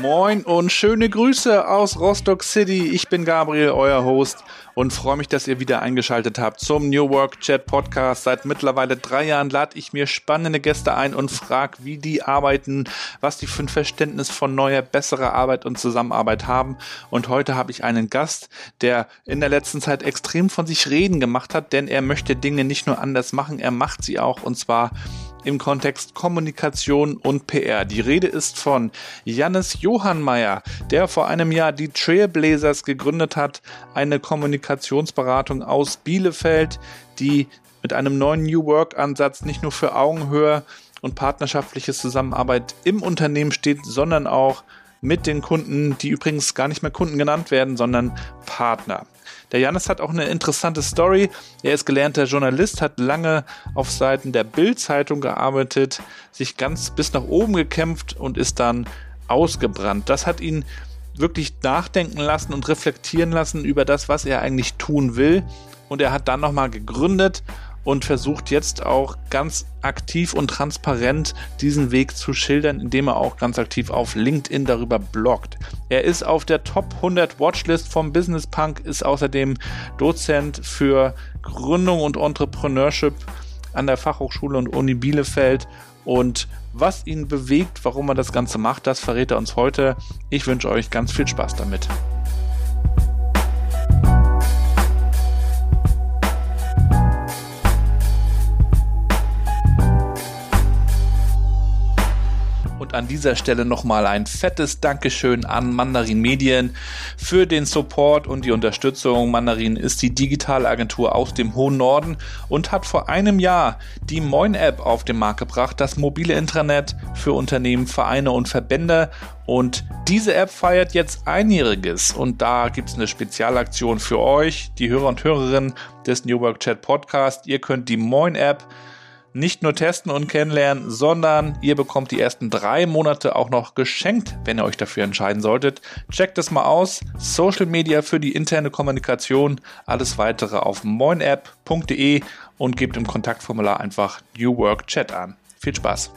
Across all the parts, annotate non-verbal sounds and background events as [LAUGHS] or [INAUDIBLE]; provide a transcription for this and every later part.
Moin und schöne Grüße aus Rostock City. Ich bin Gabriel, euer Host und freue mich, dass ihr wieder eingeschaltet habt zum New Work Chat Podcast. Seit mittlerweile drei Jahren lade ich mir spannende Gäste ein und frage, wie die arbeiten, was die für ein Verständnis von neuer, besserer Arbeit und Zusammenarbeit haben. Und heute habe ich einen Gast, der in der letzten Zeit extrem von sich reden gemacht hat, denn er möchte Dinge nicht nur anders machen, er macht sie auch und zwar im Kontext Kommunikation und PR. Die Rede ist von Jannis Johannmeier, der vor einem Jahr die Trailblazers gegründet hat, eine Kommunikationsberatung aus Bielefeld, die mit einem neuen New Work Ansatz nicht nur für Augenhöhe und partnerschaftliche Zusammenarbeit im Unternehmen steht, sondern auch mit den Kunden, die übrigens gar nicht mehr Kunden genannt werden, sondern Partner. Der Janis hat auch eine interessante Story. Er ist gelernter Journalist, hat lange auf Seiten der Bild-Zeitung gearbeitet, sich ganz bis nach oben gekämpft und ist dann ausgebrannt. Das hat ihn wirklich nachdenken lassen und reflektieren lassen über das, was er eigentlich tun will. Und er hat dann nochmal gegründet und versucht jetzt auch ganz aktiv und transparent diesen Weg zu schildern, indem er auch ganz aktiv auf LinkedIn darüber bloggt. Er ist auf der Top 100 Watchlist vom Business Punk, ist außerdem Dozent für Gründung und Entrepreneurship an der Fachhochschule und Uni Bielefeld und was ihn bewegt, warum er das Ganze macht, das verrät er uns heute. Ich wünsche euch ganz viel Spaß damit. An dieser Stelle nochmal ein fettes Dankeschön an Mandarin Medien für den Support und die Unterstützung. Mandarin ist die digitale Agentur aus dem hohen Norden und hat vor einem Jahr die Moin App auf den Markt gebracht, das mobile Intranet für Unternehmen, Vereine und Verbände. Und diese App feiert jetzt einjähriges und da gibt es eine Spezialaktion für euch, die Hörer und Hörerinnen des New Work Chat Podcast. Ihr könnt die Moin App nicht nur testen und kennenlernen, sondern ihr bekommt die ersten drei Monate auch noch geschenkt, wenn ihr euch dafür entscheiden solltet. Checkt es mal aus. Social Media für die interne Kommunikation. Alles weitere auf moinapp.de und gebt im Kontaktformular einfach New Work Chat an. Viel Spaß!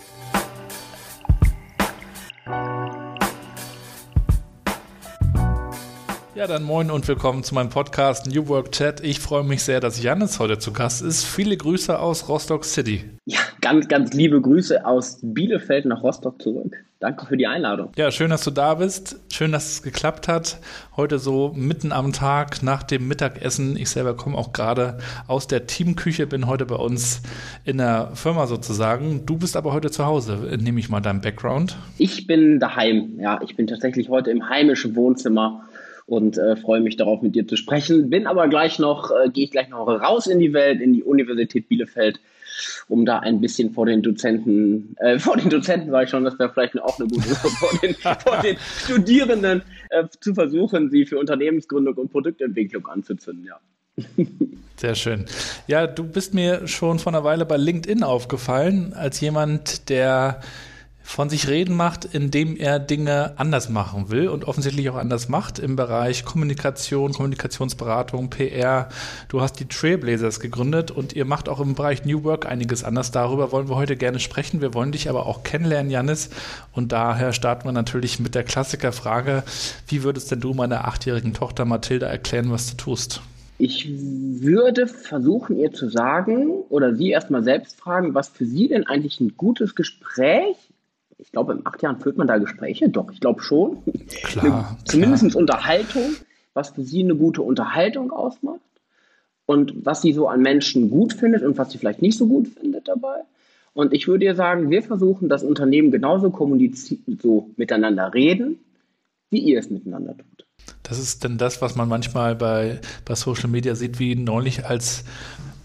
Ja, dann moin und willkommen zu meinem Podcast New Work Chat. Ich freue mich sehr, dass Janis heute zu Gast ist. Viele Grüße aus Rostock City. Ja, ganz, ganz liebe Grüße aus Bielefeld nach Rostock zurück. Danke für die Einladung. Ja, schön, dass du da bist. Schön, dass es geklappt hat. Heute so mitten am Tag nach dem Mittagessen. Ich selber komme auch gerade aus der Teamküche, bin heute bei uns in der Firma sozusagen. Du bist aber heute zu Hause, nehme ich mal deinen Background. Ich bin daheim. Ja, ich bin tatsächlich heute im heimischen Wohnzimmer und äh, freue mich darauf, mit dir zu sprechen. Bin aber gleich noch, äh, gehe ich gleich noch raus in die Welt, in die Universität Bielefeld, um da ein bisschen vor den Dozenten, äh, vor den Dozenten war ich schon, das wäre vielleicht auch eine gute Sache, vor den, vor den Studierenden äh, zu versuchen, sie für Unternehmensgründung und Produktentwicklung anzuzünden, ja. Sehr schön. Ja, du bist mir schon vor einer Weile bei LinkedIn aufgefallen, als jemand, der von sich reden macht, indem er Dinge anders machen will und offensichtlich auch anders macht im Bereich Kommunikation, Kommunikationsberatung, PR. Du hast die Trailblazers gegründet und ihr macht auch im Bereich New Work einiges anders. Darüber wollen wir heute gerne sprechen. Wir wollen dich aber auch kennenlernen, Janis. Und daher starten wir natürlich mit der Klassikerfrage, wie würdest denn du meiner achtjährigen Tochter Mathilda erklären, was du tust? Ich würde versuchen, ihr zu sagen oder sie erstmal selbst fragen, was für sie denn eigentlich ein gutes Gespräch ich glaube, in acht Jahren führt man da Gespräche. Doch, ich glaube schon. Klar. [LAUGHS] Zumindest klar. Unterhaltung, was für sie eine gute Unterhaltung ausmacht und was sie so an Menschen gut findet und was sie vielleicht nicht so gut findet dabei. Und ich würde ihr sagen, wir versuchen, das Unternehmen genauso kommunizieren, so miteinander reden, wie ihr es miteinander tut. Das ist denn das, was man manchmal bei, bei Social Media sieht, wie neulich als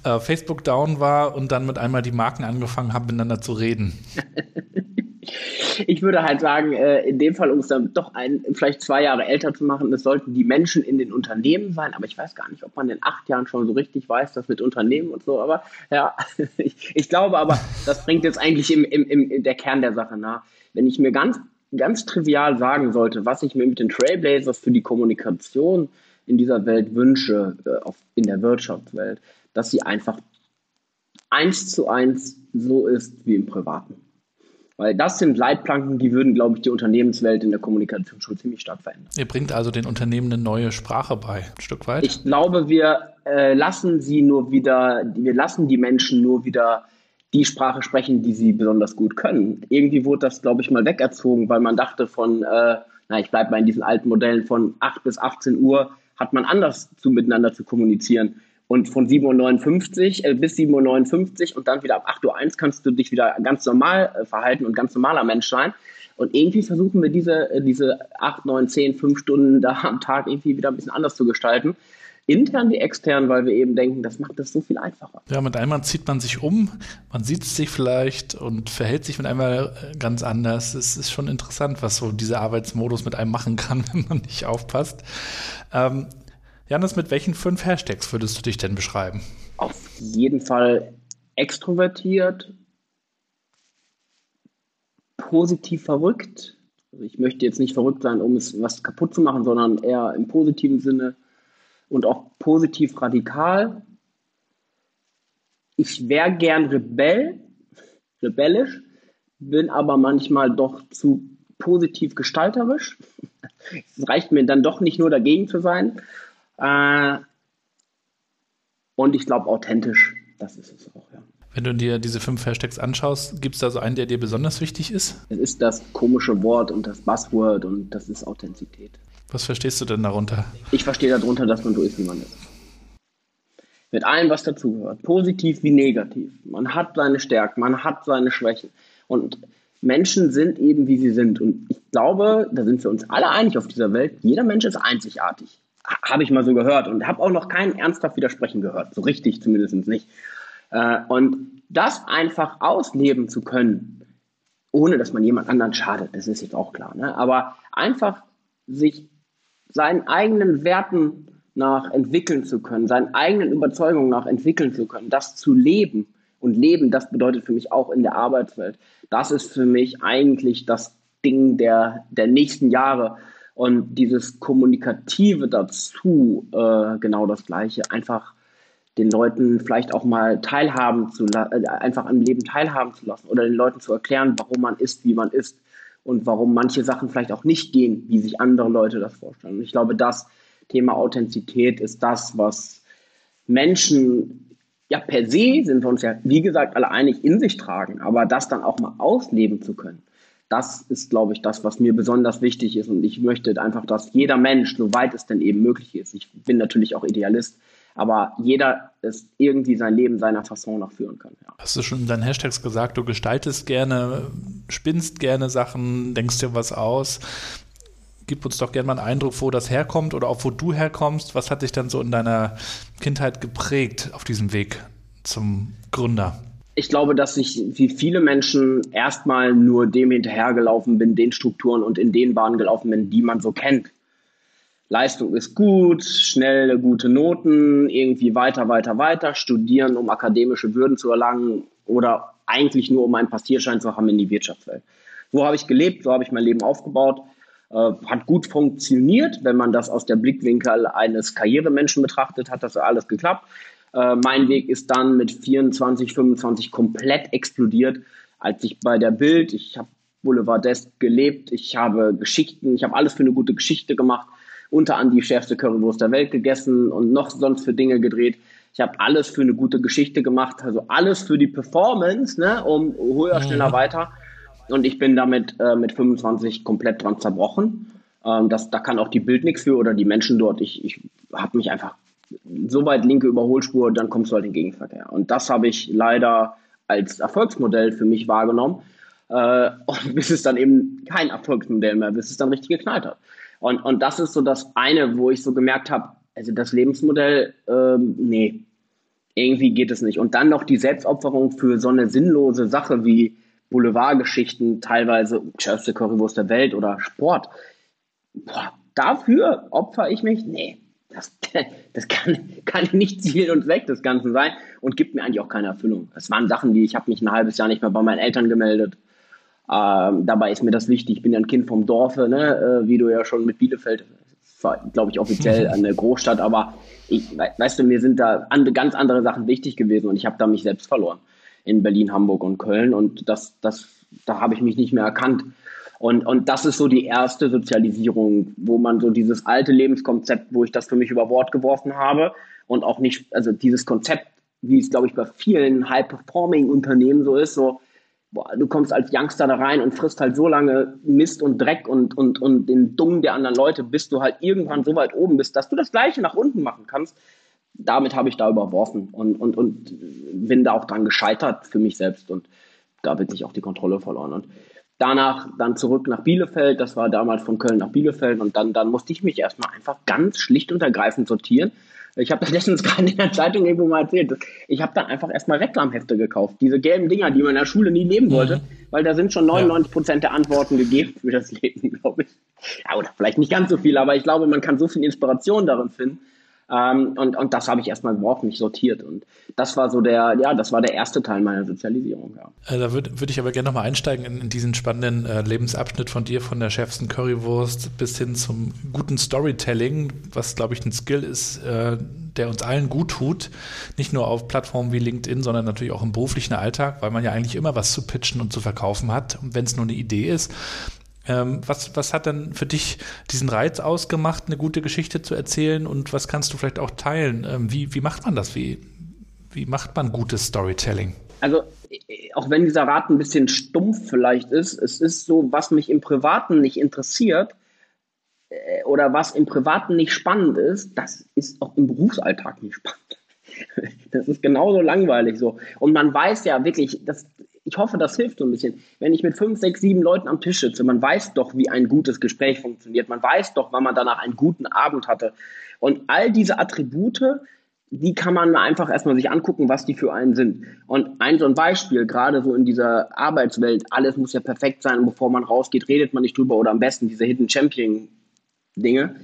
äh, Facebook down war und dann mit einmal die Marken angefangen haben, miteinander zu reden. [LAUGHS] ich würde halt sagen, äh, in dem Fall, um es dann doch ein, vielleicht zwei Jahre älter zu machen, es sollten die Menschen in den Unternehmen sein, aber ich weiß gar nicht, ob man in acht Jahren schon so richtig weiß, das mit Unternehmen und so, aber ja, [LAUGHS] ich, ich glaube aber, das bringt jetzt eigentlich im, im, im, der Kern der Sache nach. Wenn ich mir ganz, ganz trivial sagen sollte, was ich mir mit den Trailblazers für die Kommunikation in dieser Welt wünsche, äh, in der Wirtschaftswelt, dass sie einfach eins zu eins so ist wie im Privaten. Weil das sind Leitplanken, die würden, glaube ich, die Unternehmenswelt in der Kommunikation schon ziemlich stark verändern. Ihr bringt also den Unternehmen eine neue Sprache bei, ein Stück weit? Ich glaube, wir äh, lassen sie nur wieder, wir lassen die Menschen nur wieder die Sprache sprechen, die sie besonders gut können. Irgendwie wurde das, glaube ich, mal wegerzogen, weil man dachte von, äh, na, ich bleibe mal in diesen alten Modellen von 8 bis 18 Uhr, hat man anders zu miteinander zu kommunizieren. Und von 7.59 Uhr äh, bis 7.59 Uhr und dann wieder ab 8.01 Uhr kannst du dich wieder ganz normal äh, verhalten und ganz normaler Mensch sein. Und irgendwie versuchen wir diese, äh, diese 8, 9, 10, 5 Stunden da am Tag irgendwie wieder ein bisschen anders zu gestalten. Intern wie extern, weil wir eben denken, das macht das so viel einfacher. Ja, mit einmal zieht man sich um, man sieht sich vielleicht und verhält sich mit einmal ganz anders. Es ist schon interessant, was so dieser Arbeitsmodus mit einem machen kann, [LAUGHS] wenn man nicht aufpasst. Ähm, Janis, mit welchen fünf Hashtags würdest du dich denn beschreiben? Auf jeden Fall extrovertiert, positiv verrückt. Also ich möchte jetzt nicht verrückt sein, um es was kaputt zu machen, sondern eher im positiven Sinne und auch positiv radikal. Ich wäre gern Rebell, rebellisch, bin aber manchmal doch zu positiv gestalterisch. [LAUGHS] Es reicht mir dann doch nicht nur dagegen zu sein. Äh, und ich glaube authentisch, das ist es auch, ja. Wenn du dir diese fünf Hashtags anschaust, gibt es da so einen, der dir besonders wichtig ist? Es ist das komische Wort und das Buzzword und das ist Authentizität. Was verstehst du denn darunter? Ich verstehe darunter, dass man so ist, wie man ist. Mit allem, was dazugehört. Positiv wie negativ. Man hat seine Stärken, man hat seine Schwächen. Und Menschen sind eben, wie sie sind. Und ich glaube, da sind wir uns alle einig auf dieser Welt, jeder Mensch ist einzigartig habe ich mal so gehört und habe auch noch keinen ernsthaft widersprechen gehört. So richtig zumindest nicht. Äh, und das einfach ausleben zu können, ohne dass man jemand anderen schadet, das ist jetzt auch klar. Ne? Aber einfach sich seinen eigenen Werten nach entwickeln zu können, seinen eigenen Überzeugungen nach entwickeln zu können, das zu leben. Und Leben, das bedeutet für mich auch in der Arbeitswelt. Das ist für mich eigentlich das Ding der, der nächsten Jahre. Und dieses Kommunikative dazu, äh, genau das Gleiche, einfach den Leuten vielleicht auch mal teilhaben zu äh, einfach am Leben teilhaben zu lassen oder den Leuten zu erklären, warum man ist, wie man ist und warum manche Sachen vielleicht auch nicht gehen, wie sich andere Leute das vorstellen. Und ich glaube, das Thema Authentizität ist das, was Menschen ja per se sind wir uns ja, wie gesagt, alle einig in sich tragen, aber das dann auch mal ausleben zu können das ist, glaube ich, das, was mir besonders wichtig ist. Und ich möchte einfach, dass jeder Mensch, soweit es denn eben möglich ist, ich bin natürlich auch Idealist, aber jeder es irgendwie sein Leben seiner Fasson noch führen kann. Ja. Hast du schon in deinen Hashtags gesagt, du gestaltest gerne, spinnst gerne Sachen, denkst dir was aus. Gib uns doch gerne mal einen Eindruck, wo das herkommt oder auch wo du herkommst. Was hat dich dann so in deiner Kindheit geprägt auf diesem Weg zum Gründer? Ich glaube, dass ich wie viele Menschen erstmal nur dem hinterhergelaufen bin, den Strukturen und in den Bahnen gelaufen bin, die man so kennt. Leistung ist gut, schnelle, gute Noten, irgendwie weiter, weiter, weiter, studieren, um akademische Würden zu erlangen oder eigentlich nur, um einen Passierschein zu haben in die Wirtschaftswelt. So habe ich gelebt, so habe ich mein Leben aufgebaut. Äh, hat gut funktioniert, wenn man das aus der Blickwinkel eines Karrieremenschen betrachtet, hat das alles geklappt. Äh, mein Weg ist dann mit 24, 25 komplett explodiert, als ich bei der Bild, ich habe Boulevardesk gelebt, ich habe Geschichten, ich habe alles für eine gute Geschichte gemacht, unter anderem die schärfste Currywurst der Welt gegessen und noch sonst für Dinge gedreht. Ich habe alles für eine gute Geschichte gemacht, also alles für die Performance, ne, um höher, schneller, mhm. weiter. Und ich bin damit äh, mit 25 komplett dran zerbrochen. Ähm, das, da kann auch die Bild nichts für oder die Menschen dort. Ich, ich habe mich einfach so weit linke Überholspur, dann kommst du halt in den Gegenverkehr. Und das habe ich leider als Erfolgsmodell für mich wahrgenommen. Äh, und bis es dann eben kein Erfolgsmodell mehr, bis es dann richtig geknallt hat. Und, und das ist so das eine, wo ich so gemerkt habe, also das Lebensmodell, ähm, nee, irgendwie geht es nicht. Und dann noch die Selbstopferung für so eine sinnlose Sache wie Boulevardgeschichten, teilweise schärfste Currywurst der Welt oder Sport. Boah, dafür opfer ich mich? Nee, das, [LAUGHS] das kann, kann nicht Ziel und Zweck des Ganzen sein und gibt mir eigentlich auch keine Erfüllung. Es waren Sachen, die ich habe mich ein halbes Jahr nicht mehr bei meinen Eltern gemeldet. Ähm, dabei ist mir das wichtig. Ich bin ja ein Kind vom Dorfe, ne? Äh, wie du ja schon mit Bielefeld, glaube ich, offiziell [LAUGHS] an der Großstadt, aber ich, weißt du, mir sind da andere, ganz andere Sachen wichtig gewesen und ich habe da mich selbst verloren in Berlin, Hamburg und Köln und das, das, da habe ich mich nicht mehr erkannt. Und, und das ist so die erste Sozialisierung, wo man so dieses alte Lebenskonzept, wo ich das für mich über Bord geworfen habe und auch nicht, also dieses Konzept, wie es, glaube ich, bei vielen High-Performing-Unternehmen so ist, so, boah, du kommst als Youngster da rein und frisst halt so lange Mist und Dreck und, und, und den Dung der anderen Leute, bis du halt irgendwann so weit oben bist, dass du das Gleiche nach unten machen kannst. Damit habe ich da überworfen und, und, und bin da auch dran gescheitert für mich selbst und da wird sich auch die Kontrolle verloren. Und danach dann zurück nach Bielefeld, das war damals von Köln nach Bielefeld und dann, dann musste ich mich erstmal einfach ganz schlicht und ergreifend sortieren ich habe das [LAUGHS] letztens gerade in der Zeitung irgendwo mal erzählt. Ich habe dann einfach erstmal Reklamhefte gekauft. Diese gelben Dinger, die man in der Schule nie nehmen wollte, mhm. weil da sind schon 99 Prozent der Antworten gegeben für das Leben, [LAUGHS] glaube ich. Ja, oder vielleicht nicht ganz so viel, aber ich glaube, man kann so viel Inspiration darin finden. Ähm, und, und das habe ich erstmal überhaupt nicht sortiert. Und das war so der, ja, das war der erste Teil meiner Sozialisierung. Ja. Äh, da würde würd ich aber gerne nochmal einsteigen in, in, diesen spannenden äh, Lebensabschnitt von dir, von der schärfsten Currywurst bis hin zum guten Storytelling, was, glaube ich, ein Skill ist, äh, der uns allen gut tut. Nicht nur auf Plattformen wie LinkedIn, sondern natürlich auch im beruflichen Alltag, weil man ja eigentlich immer was zu pitchen und zu verkaufen hat, wenn es nur eine Idee ist. Ähm, was, was hat dann für dich diesen Reiz ausgemacht, eine gute Geschichte zu erzählen und was kannst du vielleicht auch teilen? Ähm, wie, wie macht man das? Wie, wie macht man gutes Storytelling? Also, auch wenn dieser Rat ein bisschen stumpf vielleicht ist, es ist so, was mich im Privaten nicht interessiert äh, oder was im Privaten nicht spannend ist, das ist auch im Berufsalltag nicht spannend. [LAUGHS] Das ist genauso langweilig so. Und man weiß ja wirklich, das, ich hoffe, das hilft so ein bisschen. Wenn ich mit fünf, sechs, sieben Leuten am Tisch sitze, man weiß doch, wie ein gutes Gespräch funktioniert. Man weiß doch, wann man danach einen guten Abend hatte. Und all diese Attribute, die kann man einfach erstmal sich angucken, was die für einen sind. Und ein so ein Beispiel, gerade so in dieser Arbeitswelt, alles muss ja perfekt sein, bevor man rausgeht, redet man nicht drüber oder am besten diese Hidden Champion Dinge.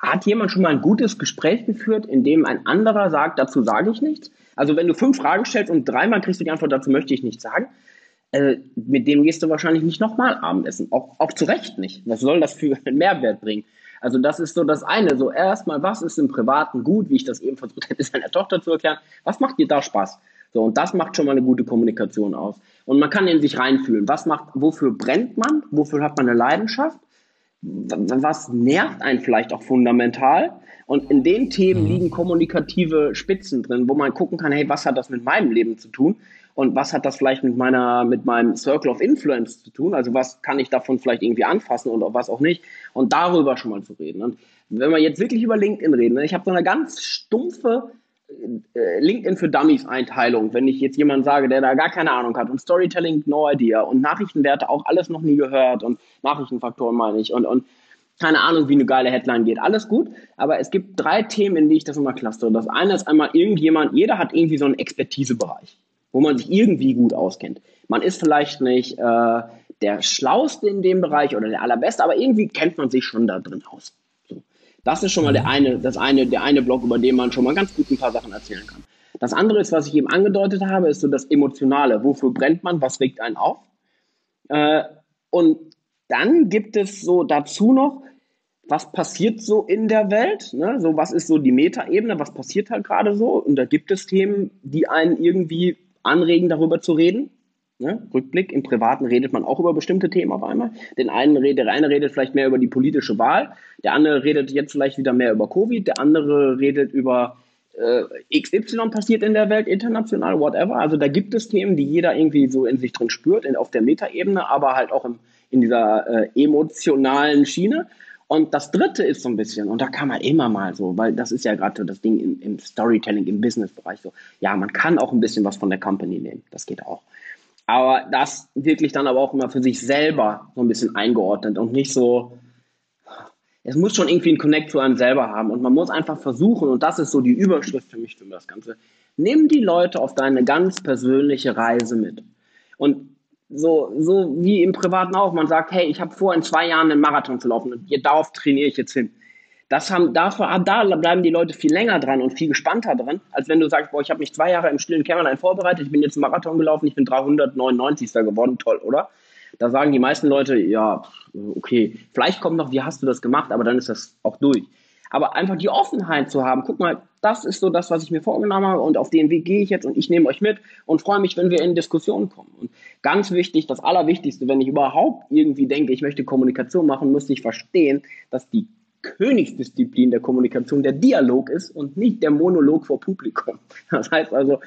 Hat jemand schon mal ein gutes Gespräch geführt, in dem ein anderer sagt, dazu sage ich nichts? Also wenn du fünf Fragen stellst und dreimal kriegst du die Antwort, dazu möchte ich nichts sagen, äh, mit dem gehst du wahrscheinlich nicht nochmal Abendessen. Auch, auch zu Recht nicht. Was soll das für einen Mehrwert bringen? Also das ist so das eine. So erstmal, was ist im Privaten gut, wie ich das eben versucht hätte, [LAUGHS] seiner Tochter zu erklären. Was macht dir da Spaß? So, und das macht schon mal eine gute Kommunikation aus. Und man kann in sich reinfühlen. Was macht, wofür brennt man? Wofür hat man eine Leidenschaft? Was nervt einen vielleicht auch fundamental? Und in den Themen mhm. liegen kommunikative Spitzen drin, wo man gucken kann, hey, was hat das mit meinem Leben zu tun? Und was hat das vielleicht mit meiner, mit meinem Circle of Influence zu tun? Also was kann ich davon vielleicht irgendwie anfassen und was auch nicht? Und darüber schon mal zu reden. Und wenn wir jetzt wirklich über LinkedIn reden, ne, ich habe so eine ganz stumpfe LinkedIn für Dummies Einteilung, wenn ich jetzt jemand sage, der da gar keine Ahnung hat und Storytelling no idea und Nachrichtenwerte auch alles noch nie gehört und Nachrichtenfaktoren meine ich und, und keine Ahnung, wie eine geile Headline geht. Alles gut, aber es gibt drei Themen, in die ich das immer clustere. Das eine ist einmal irgendjemand, jeder hat irgendwie so einen Expertisebereich, wo man sich irgendwie gut auskennt. Man ist vielleicht nicht äh, der Schlauste in dem Bereich oder der Allerbeste, aber irgendwie kennt man sich schon da drin aus. Das ist schon mal der mhm. eine, das eine, der eine Block, über den man schon mal ganz gut ein paar Sachen erzählen kann. Das andere ist, was ich eben angedeutet habe, ist so das Emotionale. Wofür brennt man? Was regt einen auf? Äh, und dann gibt es so dazu noch, was passiert so in der Welt? Ne? So, was ist so die Metaebene? Was passiert halt gerade so? Und da gibt es Themen, die einen irgendwie anregen, darüber zu reden. Ne? Rückblick, im Privaten redet man auch über bestimmte Themen auf einmal. Den einen redet, der eine redet vielleicht mehr über die politische Wahl, der andere redet jetzt vielleicht wieder mehr über Covid, der andere redet über äh, XY passiert in der Welt, international, whatever. Also da gibt es Themen, die jeder irgendwie so in sich drin spürt, in, auf der Metaebene, aber halt auch im, in dieser äh, emotionalen Schiene. Und das dritte ist so ein bisschen, und da kann man immer mal so, weil das ist ja gerade das Ding im, im Storytelling, im Business-Bereich so, ja, man kann auch ein bisschen was von der Company nehmen, das geht auch. Aber das wirklich dann aber auch immer für sich selber so ein bisschen eingeordnet und nicht so, es muss schon irgendwie einen Connect zu einem selber haben und man muss einfach versuchen, und das ist so die Überschrift für mich für das Ganze, nimm die Leute auf deine ganz persönliche Reise mit. Und So, so wie im Privaten auch. Man sagt, hey, ich habe vor, in zwei Jahren einen Marathon zu laufen und darauf trainiere ich jetzt hin. Das haben, dafür, da bleiben die Leute viel länger dran und viel gespannter dran, als wenn du sagst, boah, ich habe mich zwei Jahre im stillen Kämmerlein vorbereitet, ich bin jetzt einen Marathon gelaufen, ich bin 399. geworden, toll, oder? Da sagen die meisten Leute, ja, okay, vielleicht kommt noch, wie hast du das gemacht, aber dann ist das auch durch. Aber einfach die Offenheit zu haben, guck mal, das ist so das, was ich mir vorgenommen habe und auf den Weg gehe ich jetzt und ich nehme euch mit und freue mich, wenn wir in Diskussionen kommen. Und ganz wichtig, das Allerwichtigste, wenn ich überhaupt irgendwie denke, ich möchte Kommunikation machen, müsste ich verstehen, dass die Königsdisziplin der Kommunikation der Dialog ist und nicht der Monolog vor Publikum. [LAUGHS] Das heißt also,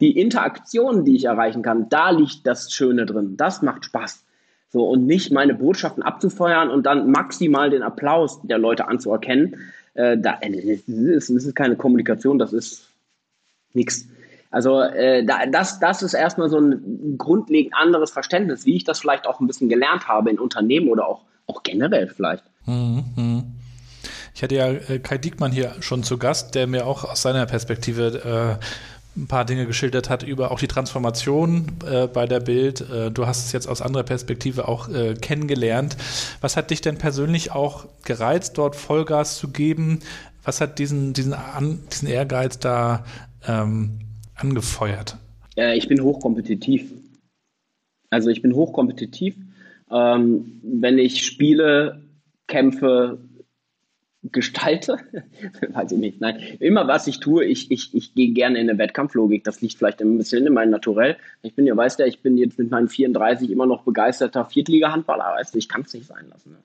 die Interaktion, die ich erreichen kann, da liegt das Schöne drin. Das macht Spaß. So, und nicht meine Botschaften abzufeuern und dann maximal den Applaus der Leute anzuerkennen. Äh, da, das, ist, keine Kommunikation, das ist nichts. Also äh, da, das, das ist erstmal so ein grundlegend anderes Verständnis, wie ich das vielleicht auch ein bisschen gelernt habe in Unternehmen oder auch, auch generell vielleicht. Mhm. Ich hatte ja äh, Kai Diekmann hier schon zu Gast, der mir auch aus seiner Perspektive äh, ein paar Dinge geschildert hat über auch die Transformation äh, bei der Bild. Äh, du hast es jetzt aus anderer Perspektive auch äh, kennengelernt. Was hat dich denn persönlich auch gereizt, dort Vollgas zu geben? Was hat diesen, diesen, an, diesen Ehrgeiz da ähm, angefeuert? Ich bin hochkompetitiv. Also ich bin hochkompetitiv. Ähm, wenn ich spiele, kämpfe, gestalte, [LAUGHS] weiß ich nicht, nein, immer was ich tue, ich, ich, ich gehe gerne in eine Wettkampflogik, das liegt vielleicht ein bisschen in meinem Naturell. Ich bin ja, weißt du, ich bin jetzt mit meinen 34 immer noch begeisterter Viertliga-Handballer, weißt du, ich kann es nicht sein lassen. Ne?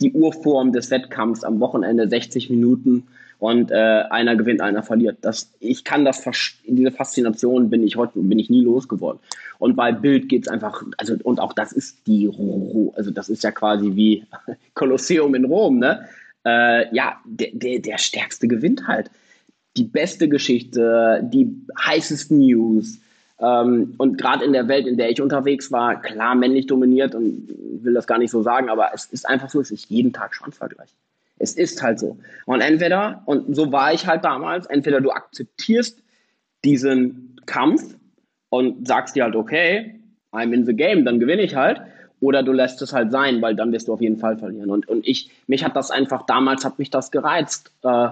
Die Urform des Wettkampfs am Wochenende, 60 Minuten und äh, einer gewinnt, einer verliert. Das, ich kann das, diese Faszination bin ich heute, bin ich nie losgeworden. Und bei Bild geht es einfach, also, und auch das ist die, also das ist ja quasi wie [LAUGHS] Kolosseum in Rom, ne? äh, ja, der, der, der Stärkste gewinnt halt. Die beste Geschichte, die heißesten News. Ähm, und gerade in der Welt, in der ich unterwegs war, klar männlich dominiert und will das gar nicht so sagen, aber es ist einfach so, es ist jeden Tag Schwanzvergleich. Es ist halt so. Und entweder, und so war ich halt damals, entweder du akzeptierst diesen Kampf und sagst dir halt, okay, I'm in the game, dann gewinne ich halt, oder du lässt es halt sein, weil dann wirst du auf jeden Fall verlieren. Und, und ich, mich hat das einfach, damals hat mich das gereizt, äh,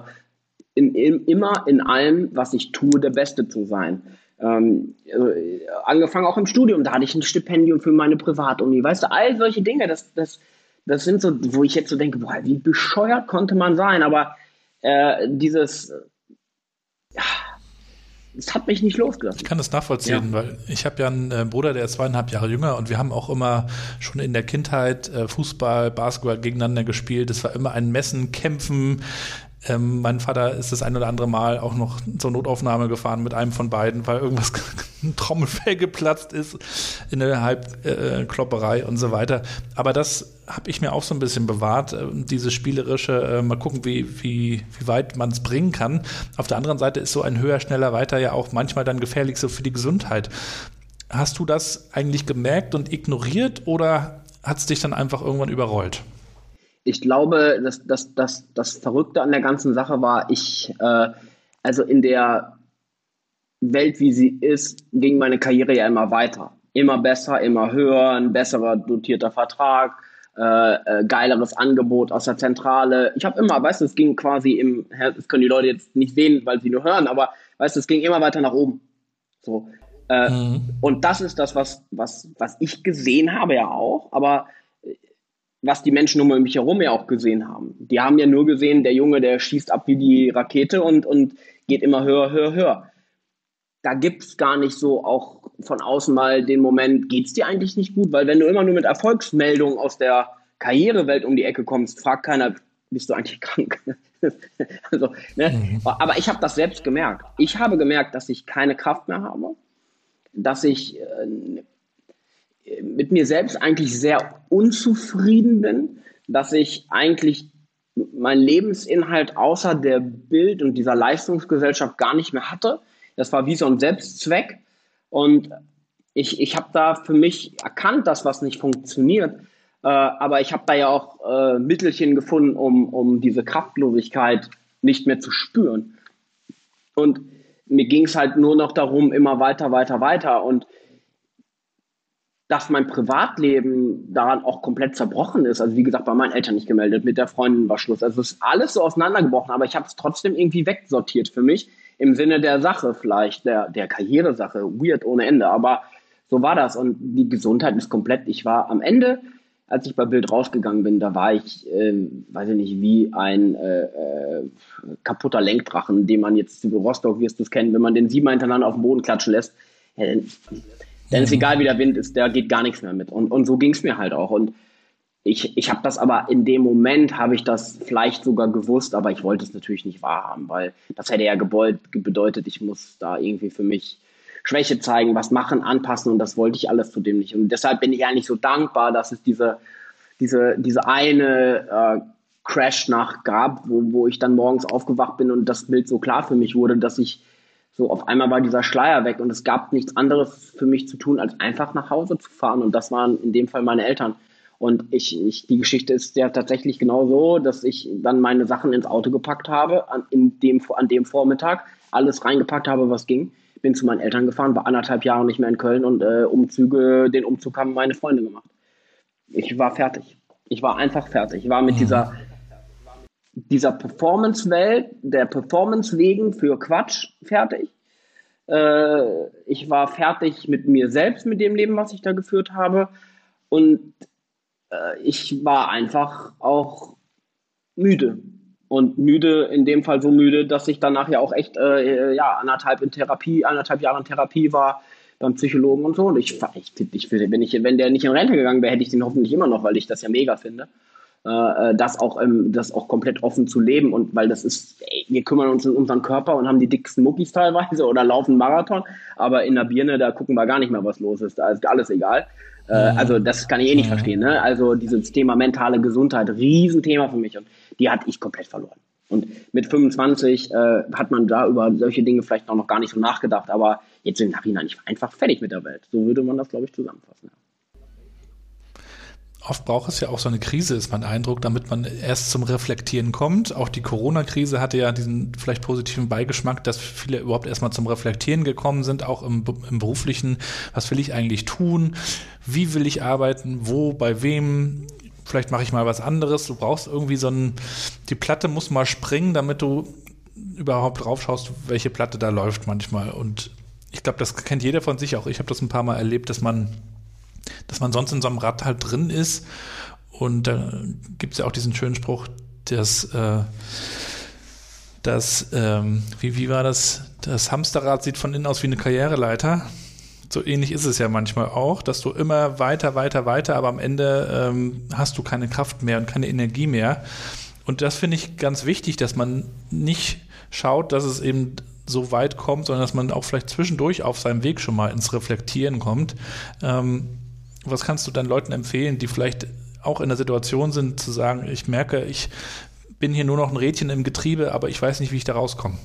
in, in, immer in allem, was ich tue, der Beste zu sein. Ähm, äh, angefangen auch im Studium, da hatte ich ein Stipendium für meine Privatuni, weißt du, all solche Dinge, das, das, das sind so, wo ich jetzt so denke, boah, wie bescheuert konnte man sein, aber äh, dieses, ja, es hat mich nicht losgelassen. Ich kann das nachvollziehen, ja. weil ich habe ja einen äh, Bruder, der ist zweieinhalb Jahre jünger und wir haben auch immer schon in der Kindheit äh, Fußball, Basketball gegeneinander gespielt. Es war immer ein Messen, Kämpfen. Ähm, mein Vater ist das ein oder andere Mal auch noch zur Notaufnahme gefahren mit einem von beiden, weil irgendwas [LAUGHS] ein Trommelfell geplatzt ist in der Halbklopperei äh, und so weiter. Aber das habe ich mir auch so ein bisschen bewahrt, äh, diese spielerische, äh, mal gucken, wie, wie, wie weit man es bringen kann. Auf der anderen Seite ist so ein höher, schneller, weiter ja auch manchmal dann gefährlich so für die Gesundheit. Hast du das eigentlich gemerkt und ignoriert oder hat es dich dann einfach irgendwann überrollt? Ich glaube, dass, dass, dass das Verrückte an der ganzen Sache war, ich, äh, also in der Welt, wie sie ist, ging meine Karriere ja immer weiter. Immer besser, immer höher, ein besserer dotierter Vertrag, äh, äh, geileres Angebot aus der Zentrale. Ich habe immer, weißt du, es ging quasi im, das können die Leute jetzt nicht sehen, weil sie nur hören, aber weißt du, es ging immer weiter nach oben. So. Äh, mhm. Und das ist das, was, was, was ich gesehen habe ja auch, aber was die Menschen um mich herum ja auch gesehen haben. Die haben ja nur gesehen, der Junge, der schießt ab wie die Rakete und, und geht immer höher, höher, höher da gibt es gar nicht so auch von außen mal den Moment, geht es dir eigentlich nicht gut? Weil wenn du immer nur mit Erfolgsmeldungen aus der Karrierewelt um die Ecke kommst, fragt keiner, bist du eigentlich krank? [LAUGHS] also, ne? Mhm. Aber ich habe das selbst gemerkt. Ich habe gemerkt, dass ich keine Kraft mehr habe, dass ich äh, mit mir selbst eigentlich sehr unzufrieden bin, dass ich eigentlich mein Lebensinhalt außer der Bild und dieser Leistungsgesellschaft gar nicht mehr hatte das war wie so ein Selbstzweck. Und ich, ich habe da für mich erkannt, dass was nicht funktioniert. Äh, aber ich habe da ja auch äh, Mittelchen gefunden, um, um diese Kraftlosigkeit nicht mehr zu spüren. Und mir ging es halt nur noch darum, immer weiter, weiter, weiter. Und dass mein Privatleben daran auch komplett zerbrochen ist. Also wie gesagt, bei meinen Eltern nicht gemeldet, mit der Freundin war Schluss. Also es ist alles so auseinandergebrochen, aber ich habe es trotzdem irgendwie wegsortiert für mich im Sinne der Sache vielleicht, der, der Karrieresache, weird ohne Ende. Aber so war das und die Gesundheit ist komplett. Ich war am Ende, als ich bei Bild rausgegangen bin, da war ich, äh, weiß ich nicht, wie ein äh, äh, kaputter Lenkdrachen, den man jetzt, Rostock wirst du es kennen, wenn man den siebenmal hintereinander auf den Boden klatschen lässt, ja, dann ist egal, wie der Wind ist, der geht gar nichts mehr mit. Und, und so ging es mir halt auch. Und ich, ich habe das aber in dem Moment, habe ich das vielleicht sogar gewusst, aber ich wollte es natürlich nicht wahrhaben, weil das hätte ja gebeut, bedeutet, ich muss da irgendwie für mich Schwäche zeigen, was machen, anpassen und das wollte ich alles zudem nicht. Und deshalb bin ich eigentlich so dankbar, dass es diese, diese, diese eine äh, Crash-Nacht gab, wo, wo ich dann morgens aufgewacht bin und das Bild so klar für mich wurde, dass ich so auf einmal war dieser Schleier weg und es gab nichts anderes für mich zu tun, als einfach nach Hause zu fahren. Und das waren in dem Fall meine Eltern. Und ich, ich, die Geschichte ist ja tatsächlich genau so, dass ich dann meine Sachen ins Auto gepackt habe, an, in dem, an dem Vormittag, alles reingepackt habe, was ging. Bin zu meinen Eltern gefahren, war anderthalb Jahre nicht mehr in Köln und äh, Umzüge, den Umzug haben meine Freunde gemacht. Ich war fertig. Ich war einfach fertig. Ich war mit mhm. dieser, dieser Performance-Welt, der Performance wegen für Quatsch fertig. Äh, ich war fertig mit mir selbst, mit dem Leben, was ich da geführt habe. Und äh, ich war einfach auch müde. Und müde, in dem Fall so müde, dass ich danach ja auch echt äh, ja, anderthalb in Therapie, anderthalb Jahre in Therapie war beim Psychologen und so. Und ich, ich, ich, wenn, ich, wenn der nicht in Rente gegangen wäre, hätte ich den hoffentlich immer noch, weil ich das ja mega finde. Äh, äh, das auch ähm, das auch komplett offen zu leben und weil das ist, ey, wir kümmern uns um unseren Körper und haben die dicksten Muckis [LAUGHS] teilweise oder laufen Marathon, aber in der Birne, da gucken wir gar nicht mehr, was los ist, da ist alles egal. Äh. Also das kann ich eh nicht verstehen. Ne? Also dieses Thema mentale Gesundheit, Riesenthema für mich und die hatte ich komplett verloren. Und mit 25 äh, hat man da über solche Dinge vielleicht auch noch gar nicht so nachgedacht, aber jetzt im Nachhinein, ich war einfach fertig mit der Welt. So würde man das, glaube ich, zusammenfassen. Ja. Oft braucht es ja auch so eine Krise, ist mein Eindruck, damit man erst zum Reflektieren kommt. Auch die Corona-Krise hatte ja diesen vielleicht positiven Beigeschmack, dass viele überhaupt erstmal zum Reflektieren gekommen sind, auch im, im beruflichen. Was will ich eigentlich tun? Wie will ich arbeiten? Wo? Bei wem? Vielleicht mache ich mal was anderes. Du brauchst irgendwie so ein, die Platte muss mal springen, damit du überhaupt drauf schaust, welche Platte da läuft manchmal. Und ich glaube, das kennt jeder von sich auch. Ich habe das ein paar Mal erlebt, dass man dass man sonst in so einem Rad halt drin ist. Und da gibt es ja auch diesen schönen Spruch, dass, äh, dass ähm, wie, wie war das? Das Hamsterrad sieht von innen aus wie eine Karriereleiter. So ähnlich ist es ja manchmal auch, dass du immer weiter, weiter, weiter, aber am Ende ähm, hast du keine Kraft mehr und keine Energie mehr. Und das finde ich ganz wichtig, dass man nicht schaut, dass es eben so weit kommt, sondern dass man auch vielleicht zwischendurch auf seinem Weg schon mal ins Reflektieren kommt. Ähm, was kannst du dann Leuten empfehlen, die vielleicht auch in der Situation sind, zu sagen, ich merke, ich bin hier nur noch ein Rädchen im Getriebe, aber ich weiß nicht, wie ich da rauskomme?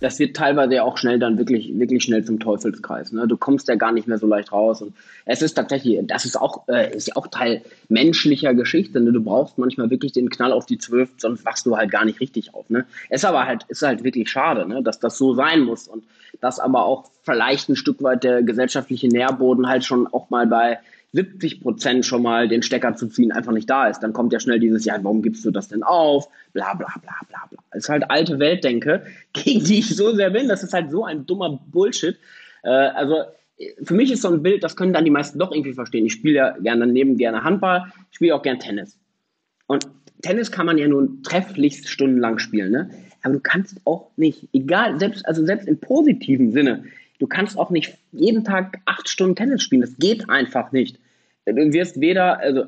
Das wird teilweise ja auch schnell dann wirklich, wirklich schnell zum Teufelskreis. Ne? Du kommst ja gar nicht mehr so leicht raus. Und es ist tatsächlich, das ist auch, äh, ist ja auch Teil menschlicher Geschichte. Ne? Du brauchst manchmal wirklich den Knall auf die Zwölf, sonst wachst du halt gar nicht richtig auf. Ne? Es ist aber halt, ist halt wirklich schade, ne? dass das so sein muss. Und dass aber auch vielleicht ein Stück weit der gesellschaftliche Nährboden halt schon auch mal bei 70 Prozent schon mal den Stecker zu ziehen einfach nicht da ist. Dann kommt ja schnell dieses, ja, warum gibst du das denn auf? Bla, bla, bla, bla, bla. Das ist halt alte Weltdenke, [LAUGHS] gegen die ich so sehr bin. Das ist halt so ein dummer Bullshit. Äh, also, für mich ist so ein Bild, das können dann die meisten doch irgendwie verstehen. Ich spiele ja gerne daneben gerne Handball, ich spiele auch gerne Tennis. Und Tennis kann man ja nun trefflichst stundenlang spielen, ne? Aber du kannst auch nicht, egal, selbst, also selbst im positiven Sinne, du kannst auch nicht jeden Tag acht Stunden Tennis spielen. Das geht einfach nicht. Du wirst weder, also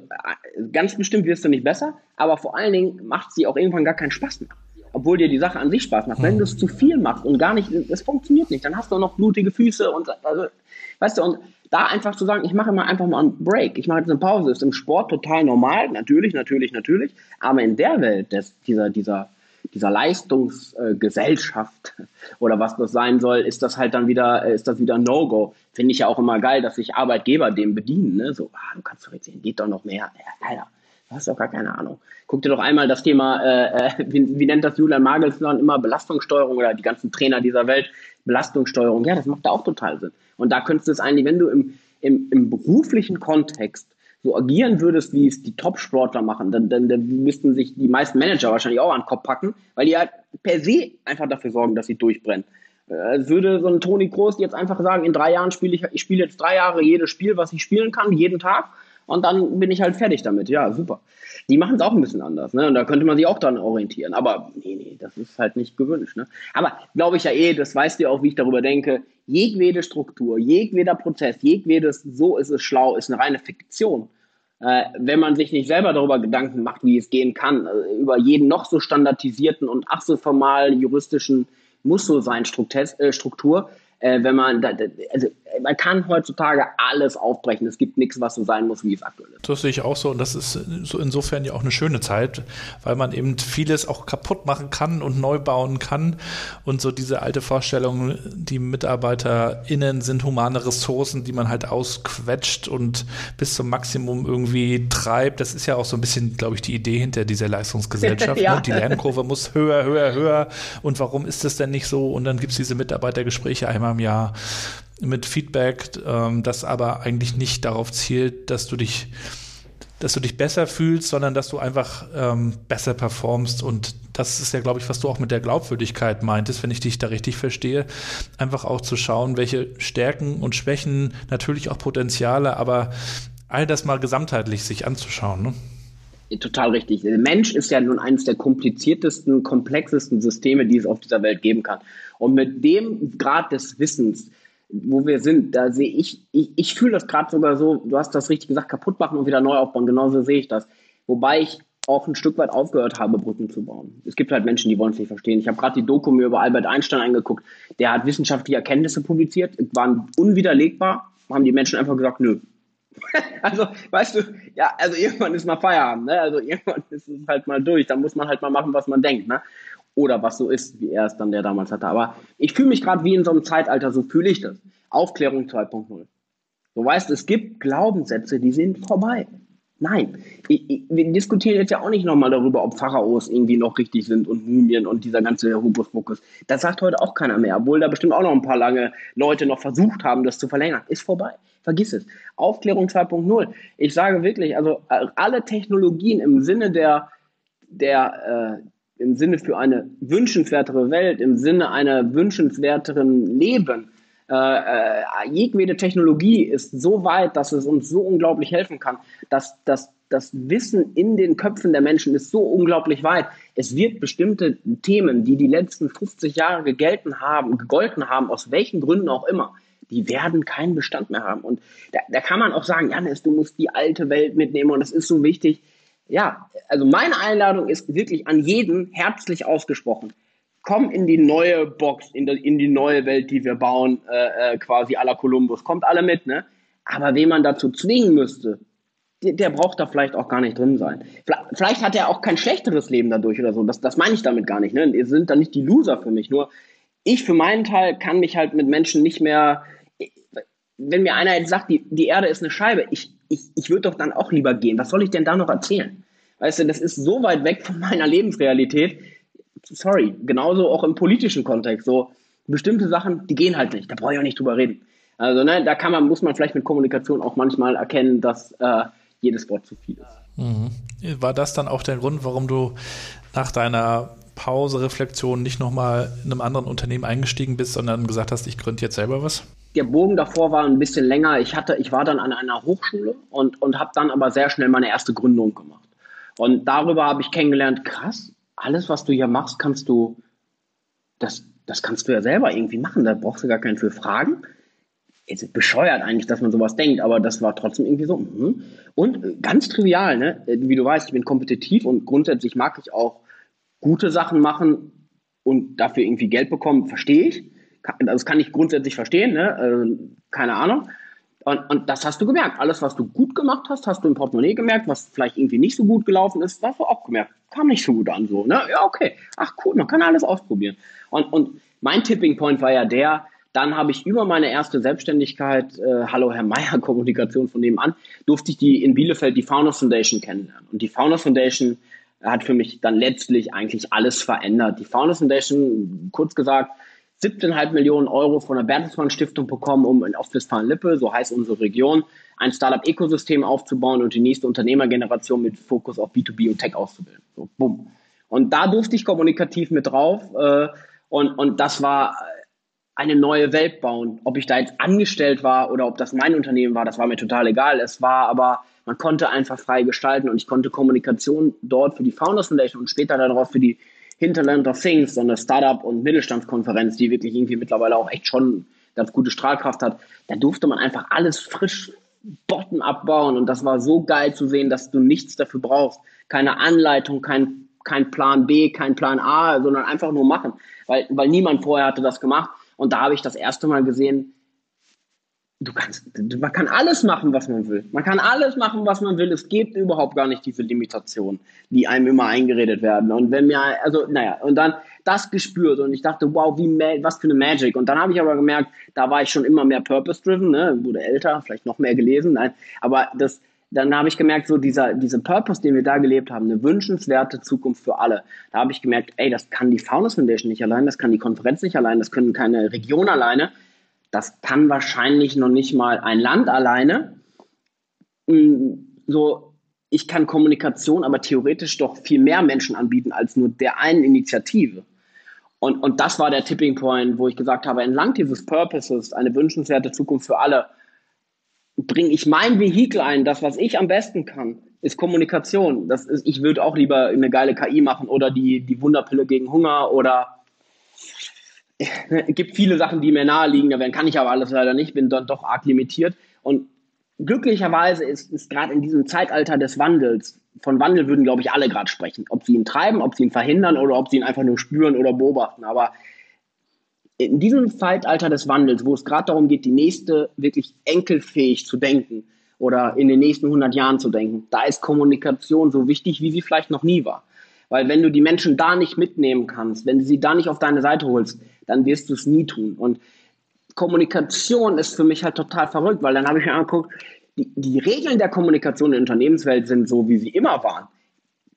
ganz bestimmt wirst du nicht besser, aber vor allen Dingen macht sie auch irgendwann gar keinen Spaß mehr. Obwohl dir die Sache an sich Spaß macht. Wenn du es zu viel machst und gar nicht, es funktioniert nicht, dann hast du auch noch blutige Füße und, also, weißt du, und da einfach zu sagen, ich mache mal einfach mal einen Break, ich mache jetzt eine Pause, ist im Sport total normal, natürlich, natürlich, natürlich, aber in der Welt des, dieser, dieser, dieser Leistungsgesellschaft oder was das sein soll, ist das halt dann wieder, äh, ist das wieder No-Go. Finde ich ja auch immer geil, dass sich Arbeitgeber dem bedienen. Ne? So, ah, du kannst doch jetzt sehen, geht doch noch mehr. Ja, Alter, du hast doch gar keine Ahnung. Guck dir doch einmal das Thema, äh, äh wie, wie, nennt das Julian Magelsmann immer, Belastungssteuerung oder die ganzen Trainer dieser Welt, Belastungssteuerung. Ja, das macht da auch total Sinn. Und da könntest du es eigentlich, wenn du im, im, im beruflichen Kontext so agieren würdest, wie es die Top-Sportler machen, dann, dann, dann müssten sich die meisten Manager wahrscheinlich auch an den Kopf packen, weil die halt per se einfach dafür sorgen, dass sie durchbrennen. Äh, würde so ein Toni Kroos jetzt einfach sagen, in drei Jahren spiele ich, ich spiele jetzt drei Jahre jedes Spiel, was ich spielen kann, jeden Tag und dann bin ich halt fertig damit. Ja, super. Die machen es auch ein bisschen anders, ne? Und da könnte man sich auch dran orientieren. Aber nee, nee, das ist halt nicht gewünscht. Ne? Aber glaube ich ja eh, das weißt du auch, wie ich darüber denke. Jedwede Struktur, jedweder Prozess, jedwedes so ist es schlau, ist eine reine Fiktion. Äh, wenn man sich nicht selber darüber Gedanken macht, wie es gehen kann, also über jeden noch so standardisierten und ach so formal juristischen muss so sein äh, Struktur, äh, wenn man, da, also man kann heutzutage alles aufbrechen. Es gibt nichts, was so sein muss, wie es aktuell ist. Das sehe ich auch so und das ist so insofern ja auch eine schöne Zeit, weil man eben vieles auch kaputt machen kann und neu bauen kann und so diese alte Vorstellung, die MitarbeiterInnen sind humane Ressourcen, die man halt ausquetscht und bis zum Maximum irgendwie treibt. Das ist ja auch so ein bisschen, glaube ich, die Idee hinter dieser Leistungsgesellschaft. [LAUGHS] ja. ne? Die Lernkurve muss höher, höher, höher und warum ist das denn nicht so? Und dann gibt es diese Mitarbeitergespräche einmal im Jahr mit Feedback, ähm, das aber eigentlich nicht darauf zielt, dass du dich dass du dich besser fühlst, sondern dass du einfach ähm, besser performst. Und das ist ja, glaube ich, was du auch mit der Glaubwürdigkeit meintest, wenn ich dich da richtig verstehe. Einfach auch zu schauen, welche Stärken und Schwächen, natürlich auch Potenziale, aber all das mal gesamtheitlich sich anzuschauen. Ne? Total richtig. Der Mensch ist ja nun eines der kompliziertesten, komplexesten Systeme, die es auf dieser Welt geben kann. Und mit dem Grad des Wissens, wo wir sind, da sehe ich, ich, ich fühle das gerade sogar so, du hast das richtig gesagt, kaputt machen und wieder neu aufbauen. Genauso sehe ich das. Wobei ich auch ein Stück weit aufgehört habe, Brücken zu bauen. Es gibt halt Menschen, die wollen es nicht verstehen. Ich habe gerade die Doku mir über Albert Einstein angeguckt. Der hat wissenschaftliche Erkenntnisse publiziert, waren unwiderlegbar, haben die Menschen einfach gesagt, nö. [LAUGHS] also, weißt du, ja, also irgendwann ist mal Feierabend, ne? Also irgendwann ist es halt mal durch. Da muss man halt mal machen, was man denkt, ne? Oder was so ist, wie er es dann der damals hatte. Aber ich fühle mich gerade wie in so einem Zeitalter, so fühle ich das. Aufklärung 2.0. Du weißt, es gibt Glaubenssätze, die sind vorbei. Nein, ich, ich, wir diskutieren jetzt ja auch nicht nochmal darüber, ob Pharaos irgendwie noch richtig sind und Mumien und dieser ganze Hokuspokus. Das sagt heute auch keiner mehr, obwohl da bestimmt auch noch ein paar lange Leute noch versucht haben, das zu verlängern. Ist vorbei. Vergiss es. Aufklärung 2.0. Ich sage wirklich, also alle Technologien im Sinne der, der, äh, im Sinne für eine wünschenswertere Welt, im Sinne einer wünschenswerteren Leben. Äh, äh, jedwede Technologie ist so weit, dass es uns so unglaublich helfen kann, dass, dass das Wissen in den Köpfen der Menschen ist so unglaublich weit. Es wird bestimmte Themen, die die letzten 50 Jahre gegelten haben, gegolten haben, aus welchen Gründen auch immer, die werden keinen Bestand mehr haben. Und da, da kann man auch sagen, Janis, du musst die alte Welt mitnehmen und das ist so wichtig ja, also meine Einladung ist wirklich an jeden herzlich ausgesprochen. Komm in die neue Box, in die, in die neue Welt, die wir bauen, äh, äh, quasi à la Columbus. Kommt alle mit, ne? Aber wen man dazu zwingen müsste, der, der, braucht da vielleicht auch gar nicht drin sein. Vielleicht hat er auch kein schlechteres Leben dadurch oder so. Das, das meine ich damit gar nicht. Ne? Ihr sind da nicht die Loser für mich. Nur ich für meinen Teil kann mich halt mit Menschen nicht mehr. Wenn mir einer jetzt sagt, die, die Erde ist eine Scheibe, ich, ich, ich würde doch dann auch lieber gehen. Was soll ich denn da noch erzählen? Weißt du, das ist so weit weg von meiner Lebensrealität. Sorry, genauso auch im politischen Kontext. So bestimmte Sachen, die gehen halt nicht. Da brauche ich auch nicht drüber reden. Also ne, da kann man, muss man vielleicht mit Kommunikation auch manchmal erkennen, dass äh, jedes Wort zu viel ist. Mhm. War das dann auch der Grund, warum du nach deiner Pause, Reflexion nicht nochmal in einem anderen Unternehmen eingestiegen bist, sondern gesagt hast, ich gründe jetzt selber was? Der Bogen davor war ein bisschen länger. Ich hatte, ich war dann an einer Hochschule und, und habe dann aber sehr schnell meine erste Gründung gemacht. Und darüber habe ich kennengelernt, krass, alles, was du hier machst, kannst du, das, das kannst du ja selber irgendwie machen. Da brauchst du gar keinen für Fragen. Es ist bescheuert eigentlich, dass man sowas denkt, aber das war trotzdem irgendwie so. Mh. Und ganz trivial, ne? wie du weißt, ich bin kompetitiv und grundsätzlich mag ich auch gute Sachen machen und dafür irgendwie Geld bekommen, verstehe ich das kann ich grundsätzlich verstehen, ne? Äh, keine Ahnung. Und, und, das hast du gemerkt. Alles, was du gut gemacht hast, hast du im Portemonnaie gemerkt. Was vielleicht irgendwie nicht so gut gelaufen ist, hast du auch gemerkt. Kam nicht so gut an, so. Ne? Ja, okay. Ach, cool, man kann alles ausprobieren. Und, und mein Tipping Point war ja der, dann habe ich über meine erste Selbstständigkeit, äh, Hallo Herr Meier, [LAUGHS] Kommunikation von nebenan, durfte ich die in Bielefeld die Faunus Foundation kennenlernen. Und die Faunus Foundation hat für mich dann letztlich eigentlich alles verändert. Die Faunus Foundation, kurz gesagt, 17,5 Millionen Euro von der Bertelsmann Stiftung bekommen, um in Ostwestfalen-Lippe, so heißt unsere Region, ein Startup-Ökosystem aufzubauen und die nächste Unternehmergeneration mit Fokus auf B2B und Tech auszubilden. So, bumm. Und da durfte ich kommunikativ mit drauf äh, und, und das war eine neue Welt bauen. Ob ich da jetzt angestellt war oder ob das mein Unternehmen war, das war mir total egal. Es war aber, man konnte einfach frei gestalten und ich konnte Kommunikation dort für die Founders Foundation und später darauf für die Hinterland of Things, so eine Startup- und Mittelstandskonferenz, die wirklich irgendwie mittlerweile auch echt schon ganz gute Strahlkraft hat. Da durfte man einfach alles frisch bottom abbauen und das war so geil zu sehen, dass du nichts dafür brauchst. Keine Anleitung, kein, kein Plan B, kein Plan A, sondern einfach nur machen, weil, weil niemand vorher hatte das gemacht. Und da habe ich das erste Mal gesehen, du kannst, man kann alles machen, was man will. Man kann alles machen, was man will. Es gibt überhaupt gar nicht diese Limitationen, die einem immer eingeredet werden. Und wenn mir, also, naja, und dann das gespürt und ich dachte, wow, wie, was für eine Magic. Und dann habe ich aber gemerkt, da war ich schon immer mehr purpose-driven, ne, wurde älter, vielleicht noch mehr gelesen, nein, aber das, dann habe ich gemerkt, so dieser, dieser Purpose, den wir da gelebt haben, eine wünschenswerte Zukunft für alle. Da habe ich gemerkt, ey, das kann die Founders Foundation nicht allein, das kann die Konferenz nicht allein, das können keine Region alleine das kann wahrscheinlich noch nicht mal ein Land alleine. Hm, so, ich kann Kommunikation aber theoretisch doch viel mehr Menschen anbieten als nur der einen Initiative. Und, und das war der Tipping Point, wo ich gesagt habe, entlang dieses Purposes, eine wünschenswerte Zukunft für alle, bringe ich mein Vehikel ein, das, was ich am besten kann, ist Kommunikation. Das ist, ich würde auch lieber eine geile KI machen oder die, die Wunderpille gegen Hunger oder es [LAUGHS] gibt viele Sachen, die mir naheliegen, da kann ich aber alles leider nicht, bin dann doch arg limitiert. Und glücklicherweise ist, ist gerade in diesem Zeitalter des Wandels, von Wandel würden, glaube ich, alle gerade sprechen. Ob sie ihn treiben, ob sie ihn verhindern oder ob sie ihn einfach nur spüren oder beobachten. Aber in diesem Zeitalter des Wandels, wo es gerade darum geht, die nächste wirklich enkelfähig zu denken oder in den nächsten 100 Jahren zu denken, da ist Kommunikation so wichtig, wie sie vielleicht noch nie war. Weil wenn du die Menschen da nicht mitnehmen kannst, wenn du sie da nicht auf deine Seite holst, dann wirst du es nie tun. Und Kommunikation ist für mich halt total verrückt, weil dann habe ich mir angeguckt, die, die Regeln der Kommunikation in der Unternehmenswelt sind so, wie sie immer waren.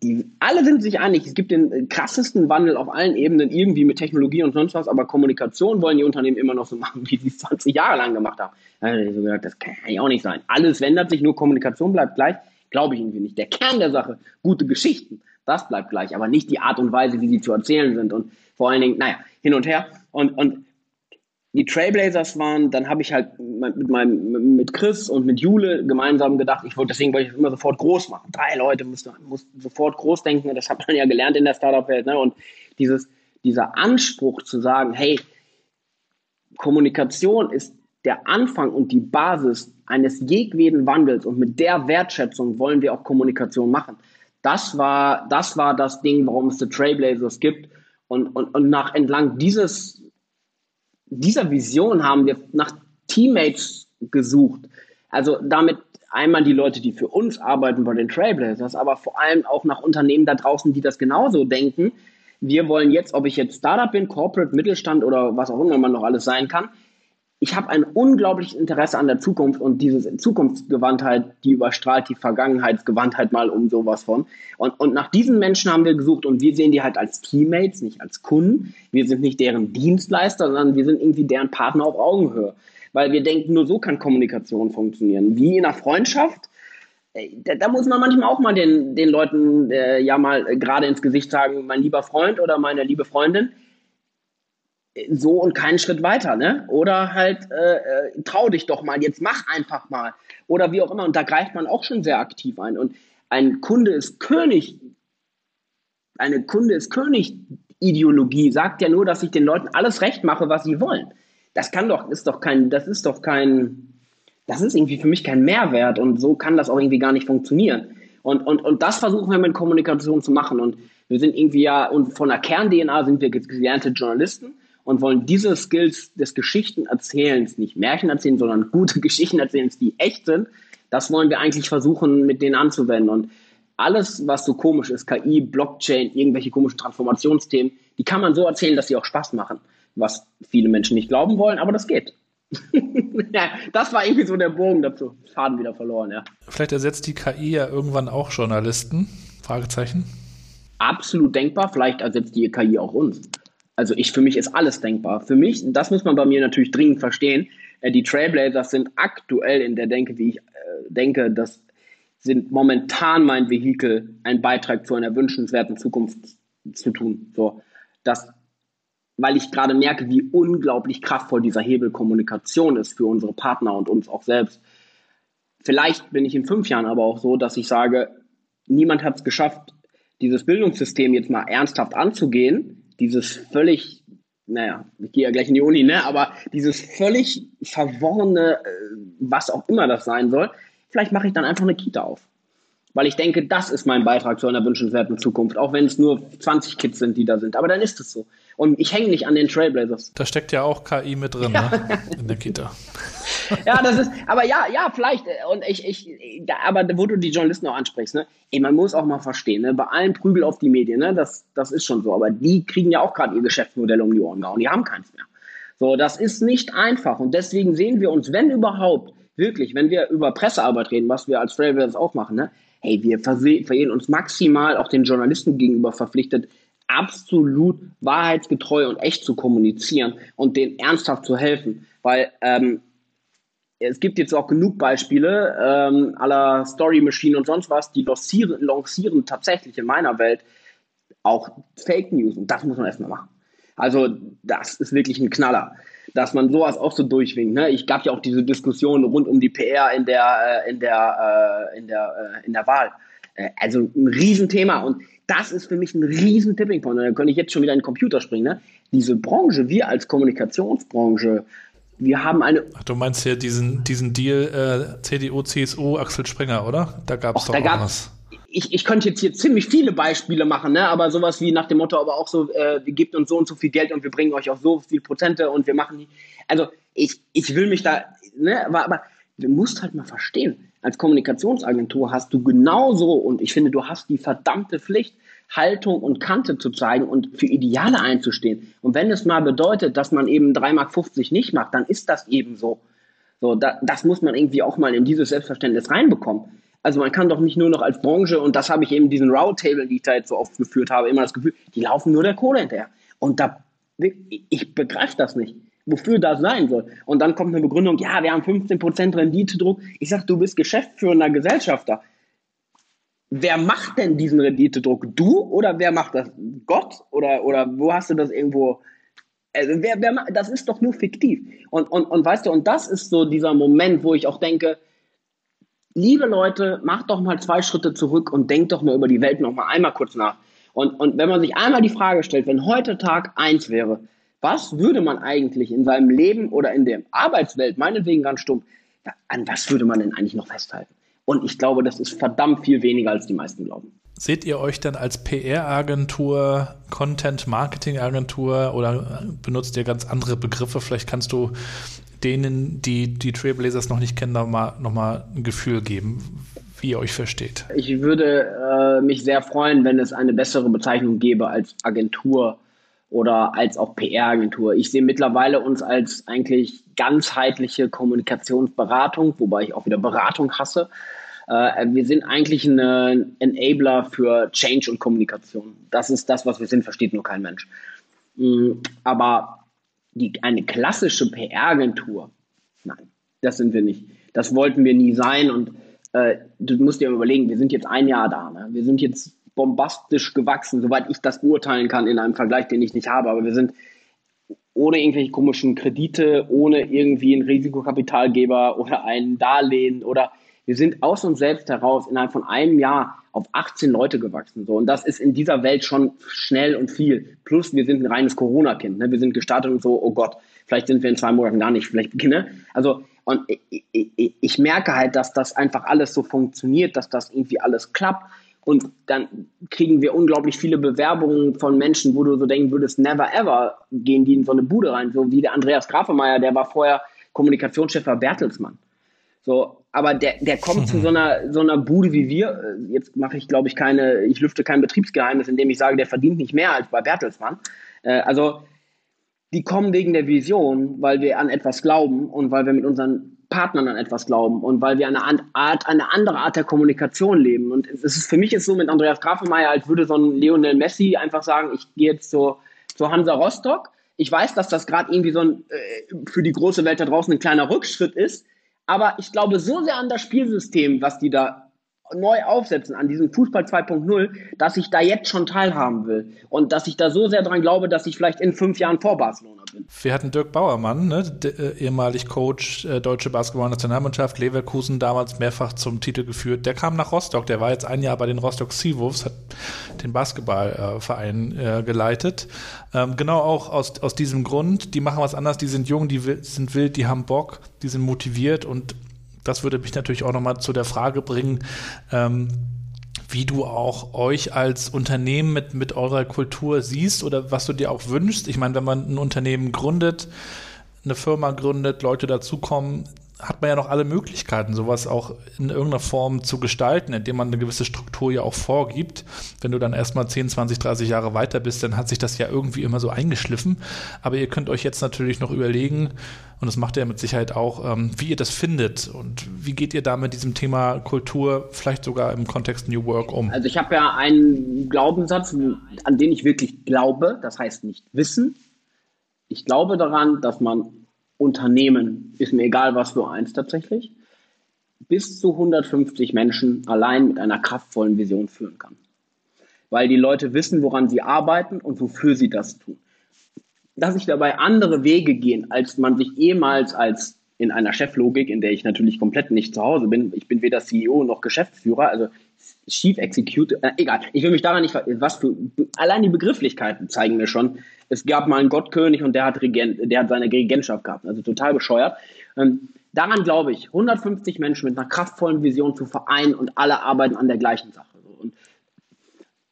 Die, alle sind sich einig, es gibt den krassesten Wandel auf allen Ebenen, irgendwie mit Technologie und sonst was, aber Kommunikation wollen die Unternehmen immer noch so machen, wie sie es 20 Jahre lang gemacht haben. Da habe das kann ja auch nicht sein. Alles ändert sich, nur Kommunikation bleibt gleich. Glaube ich irgendwie nicht. Der Kern der Sache, gute Geschichten, das bleibt gleich, aber nicht die Art und Weise, wie sie zu erzählen sind. Und vor allen Dingen, naja, hin und her. Und, und die Trailblazers waren, dann habe ich halt mit meinem, mit Chris und mit Jule gemeinsam gedacht, ich wollte, deswegen wollte ich immer sofort groß machen. Drei Leute mussten, mussten sofort groß denken, das hat man ja gelernt in der Startup-Welt, ne? Und dieses, dieser Anspruch zu sagen, hey, Kommunikation ist der Anfang und die Basis eines jedweden Wandels und mit der Wertschätzung wollen wir auch Kommunikation machen. Das war, das war das Ding, warum es die Trailblazers gibt. Und, und, und nach entlang dieses, dieser Vision haben wir nach Teammates gesucht. Also damit einmal die Leute, die für uns arbeiten bei den Trailblazers, aber vor allem auch nach Unternehmen da draußen, die das genauso denken. Wir wollen jetzt, ob ich jetzt Startup bin, Corporate, Mittelstand oder was auch immer man noch alles sein kann, ich habe ein unglaubliches Interesse an der Zukunft und diese Zukunftsgewandtheit, die überstrahlt die Vergangenheitsgewandtheit mal um sowas von. Und, und nach diesen Menschen haben wir gesucht und wir sehen die halt als Teammates, nicht als Kunden. Wir sind nicht deren Dienstleister, sondern wir sind irgendwie deren Partner auf Augenhöhe. Weil wir denken, nur so kann Kommunikation funktionieren. Wie in einer Freundschaft. Da, da muss man manchmal auch mal den, den Leuten äh, ja mal äh, gerade ins Gesicht sagen, mein lieber Freund oder meine liebe Freundin so und keinen Schritt weiter, ne? Oder halt, äh, äh, trau dich doch mal, jetzt mach einfach mal. Oder wie auch immer. Und da greift man auch schon sehr aktiv ein. Und ein Kunde ist König, eine Kunde ist König Ideologie sagt ja nur, dass ich den Leuten alles recht mache, was sie wollen. Das kann doch, ist doch kein, das ist doch kein, das ist irgendwie für mich kein Mehrwert und so kann das auch irgendwie gar nicht funktionieren. Und, und, und das versuchen wir mit Kommunikation zu machen. Und wir sind irgendwie ja, und von der Kern-DNA sind wir gelernte Journalisten und wollen diese Skills des Geschichtenerzählens, nicht Märchen erzählen, sondern [LAUGHS] gute Geschichten erzählen, die echt sind, das wollen wir eigentlich versuchen, mit denen anzuwenden. Und alles, was so komisch ist, KI, Blockchain, irgendwelche komischen Transformationsthemen, die kann man so erzählen, dass sie auch Spaß machen. Was viele Menschen nicht glauben wollen, aber das geht. [LAUGHS] ja, das war irgendwie so der Bogen dazu. Faden wieder verloren, ja. Vielleicht ersetzt die KI ja irgendwann auch Journalisten? Fragezeichen. Absolut denkbar. Vielleicht ersetzt die KI auch uns. Also ich, für mich ist alles denkbar. Für mich, das muss man bei mir natürlich dringend verstehen, äh, die Trailblazers sind aktuell in der Denke, wie ich äh, denke, das sind momentan mein Vehikel, einen Beitrag zu einer wünschenswerten Zukunft zu tun. So, das, weil ich gerade merke, wie unglaublich kraftvoll dieser Hebel Kommunikation ist für unsere Partner und uns auch selbst. Vielleicht bin ich in fünf Jahren aber auch so, dass ich sage, niemand hat es geschafft, dieses Bildungssystem jetzt mal ernsthaft anzugehen, dieses völlig, naja, ich gehe ja gleich in die Uni, ne, aber dieses völlig verworrene, äh, was auch immer das sein soll, vielleicht mache ich dann einfach eine Kita auf. Weil ich denke, das ist mein Beitrag zu einer wünschenswerten Zukunft, auch wenn es nur 20 Kids sind, die da sind. Aber dann ist es so. Und ich hänge nicht an den Trailblazers. Da steckt ja auch KI mit drin, ja. ne? In der Kita. [LAUGHS] ja, das ist, aber ja, ja, vielleicht. Und ich, ich, aber wo du die Journalisten auch ansprichst, ne? Ey, man muss auch mal verstehen, ne? Bei allen Prügel auf die Medien, ne? Das, das ist schon so. Aber die kriegen ja auch gerade ihr Geschäftsmodell um die Ohren gehauen. Die haben keins mehr. So, das ist nicht einfach. Und deswegen sehen wir uns, wenn überhaupt, wirklich, wenn wir über Pressearbeit reden, was wir als Trailblazers auch machen, ne? Hey, wir verstehen uns maximal auch den Journalisten gegenüber verpflichtet, absolut wahrheitsgetreu und echt zu kommunizieren und denen ernsthaft zu helfen. Weil ähm, es gibt jetzt auch genug Beispiele ähm, aller Story Machine und sonst was, die lancieren, lancieren tatsächlich in meiner Welt auch Fake News und das muss man erstmal machen. Also das ist wirklich ein Knaller, dass man sowas auch so durchwinkt. Ne? Ich gab ja auch diese Diskussion rund um die PR in der äh, in der äh, in der äh, in der Wahl. Äh, also ein Riesenthema und das ist für mich ein riesen Tipping Point. Da könnte ich jetzt schon wieder in den Computer springen. Ne? Diese Branche, wir als Kommunikationsbranche, wir haben eine. Ach, du meinst ja diesen, diesen Deal äh, CDU, CSU, Axel Springer, oder? Da gab es doch da was. Ich, ich könnte jetzt hier ziemlich viele Beispiele machen, ne? aber sowas wie nach dem Motto, aber auch so, äh, gebt uns so und so viel Geld und wir bringen euch auch so viel Prozente und wir machen die. Also ich, ich will mich da, ne, aber, aber du musst halt mal verstehen, als Kommunikationsagentur hast du genauso, und ich finde, du hast die verdammte Pflicht, Haltung und Kante zu zeigen und für Ideale einzustehen. Und wenn es mal bedeutet, dass man eben 3,50 Mark nicht macht, dann ist das eben so. So, da, das muss man irgendwie auch mal in dieses Selbstverständnis reinbekommen. Also man kann doch nicht nur noch als Branche, und das habe ich eben diesen Roundtable, die ich da jetzt so oft geführt habe, immer das Gefühl, die laufen nur der Kohle hinterher. Und da, ich begreife das nicht, wofür das sein soll. Und dann kommt eine Begründung, ja, wir haben 15% Renditedruck. Ich sage, du bist geschäftsführender Gesellschafter wer macht denn diesen Renditedruck? Du oder wer macht das? Gott? Oder, oder wo hast du das irgendwo? Also wer, wer, das ist doch nur fiktiv. Und, und, und weißt du, und das ist so dieser Moment, wo ich auch denke, liebe Leute, macht doch mal zwei Schritte zurück und denkt doch mal über die Welt noch mal einmal kurz nach. Und, und wenn man sich einmal die Frage stellt, wenn heute Tag eins wäre, was würde man eigentlich in seinem Leben oder in der Arbeitswelt, meinetwegen ganz stumpf, an was würde man denn eigentlich noch festhalten? Und ich glaube, das ist verdammt viel weniger, als die meisten glauben. Seht ihr euch dann als PR-Agentur, Content-Marketing-Agentur oder benutzt ihr ganz andere Begriffe? Vielleicht kannst du denen, die die Trailblazers noch nicht kennen, nochmal noch mal ein Gefühl geben, wie ihr euch versteht. Ich würde äh, mich sehr freuen, wenn es eine bessere Bezeichnung gäbe als Agentur oder als auch PR-Agentur. Ich sehe mittlerweile uns als eigentlich ganzheitliche Kommunikationsberatung, wobei ich auch wieder Beratung hasse. Äh, wir sind eigentlich ein Enabler für Change und Kommunikation. Das ist das, was wir sind, versteht nur kein Mensch. Mm, aber die, eine klassische PR-Agentur, nein, das sind wir nicht. Das wollten wir nie sein und äh, du musst dir überlegen, wir sind jetzt ein Jahr da. Ne? Wir sind jetzt bombastisch gewachsen, soweit ich das beurteilen kann in einem Vergleich, den ich nicht habe. Aber wir sind ohne irgendwelche komischen Kredite, ohne irgendwie einen Risikokapitalgeber oder ein Darlehen oder wir sind aus uns selbst heraus innerhalb von einem Jahr auf 18 Leute gewachsen. So. Und das ist in dieser Welt schon schnell und viel. Plus, wir sind ein reines Corona-Kind. Ne? Wir sind gestartet und so, oh Gott, vielleicht sind wir in zwei Monaten gar nicht. Vielleicht, ne? Also, und ich, ich, ich merke halt, dass das einfach alles so funktioniert, dass das irgendwie alles klappt. Und dann kriegen wir unglaublich viele Bewerbungen von Menschen, wo du so denken würdest, never ever gehen die in so eine Bude rein. So wie der Andreas Grafemeier, der war vorher Kommunikationschef bei Bertelsmann. So, aber der, der kommt zu [LAUGHS] so einer, so einer Bude wie wir. Jetzt mache ich, glaube ich, keine, ich lüfte kein Betriebsgeheimnis, indem ich sage, der verdient nicht mehr als bei Bertelsmann. Äh, also, die kommen wegen der Vision, weil wir an etwas glauben und weil wir mit unseren Partnern an etwas glauben und weil wir eine Art, eine andere Art der Kommunikation leben. Und es ist für mich ist so mit Andreas Grafenmeier, als würde so ein Lionel Messi einfach sagen, ich gehe jetzt so zu Hansa Rostock. Ich weiß, dass das gerade irgendwie so ein, äh, für die große Welt da draußen ein kleiner Rückschritt ist. Aber ich glaube so sehr an das Spielsystem, was die da neu aufsetzen an diesem Fußball 2.0, dass ich da jetzt schon teilhaben will und dass ich da so sehr dran glaube, dass ich vielleicht in fünf Jahren vor Barcelona bin. Wir hatten Dirk Bauermann, ne, äh, ehemalig Coach äh, deutsche Basketballnationalmannschaft, Leverkusen damals mehrfach zum Titel geführt. Der kam nach Rostock, der war jetzt ein Jahr bei den Rostock Seawolves, hat den Basketballverein äh, geleitet. Ähm, genau auch aus, aus diesem Grund, die machen was anderes, die sind jung, die sind wild, die haben Bock, die sind motiviert und das würde mich natürlich auch nochmal zu der Frage bringen, ähm, wie du auch euch als Unternehmen mit, mit eurer Kultur siehst oder was du dir auch wünschst. Ich meine, wenn man ein Unternehmen gründet, eine Firma gründet, Leute dazukommen, hat man ja noch alle Möglichkeiten, sowas auch in irgendeiner Form zu gestalten, indem man eine gewisse Struktur ja auch vorgibt. Wenn du dann erstmal 10, 20, 30 Jahre weiter bist, dann hat sich das ja irgendwie immer so eingeschliffen. Aber ihr könnt euch jetzt natürlich noch überlegen, und das macht ihr mit Sicherheit auch, ähm, wie ihr das findet und wie geht ihr da mit diesem Thema Kultur vielleicht sogar im Kontext New Work um? Also ich habe ja einen Glaubenssatz, an den ich wirklich glaube, das heißt nicht wissen. Ich glaube daran, dass man Unternehmen, ist mir egal was für eins tatsächlich, bis zu 150 Menschen allein mit einer kraftvollen Vision führen kann. Weil die Leute wissen, woran sie arbeiten und wofür sie das tun. Dass sich dabei andere Wege gehen, als man sich ehemals als in einer Cheflogik, in der ich natürlich komplett nicht zu Hause bin. Ich bin weder CEO noch Geschäftsführer, also Chief Executive, äh, egal. Ich will mich daran nicht, was für, allein die Begrifflichkeiten zeigen mir schon, es gab mal einen Gottkönig und der hat, Regent, der hat seine Regentschaft gehabt. Also total bescheuert. Ähm, daran glaube ich, 150 Menschen mit einer kraftvollen Vision zu vereinen und alle arbeiten an der gleichen Sache. Und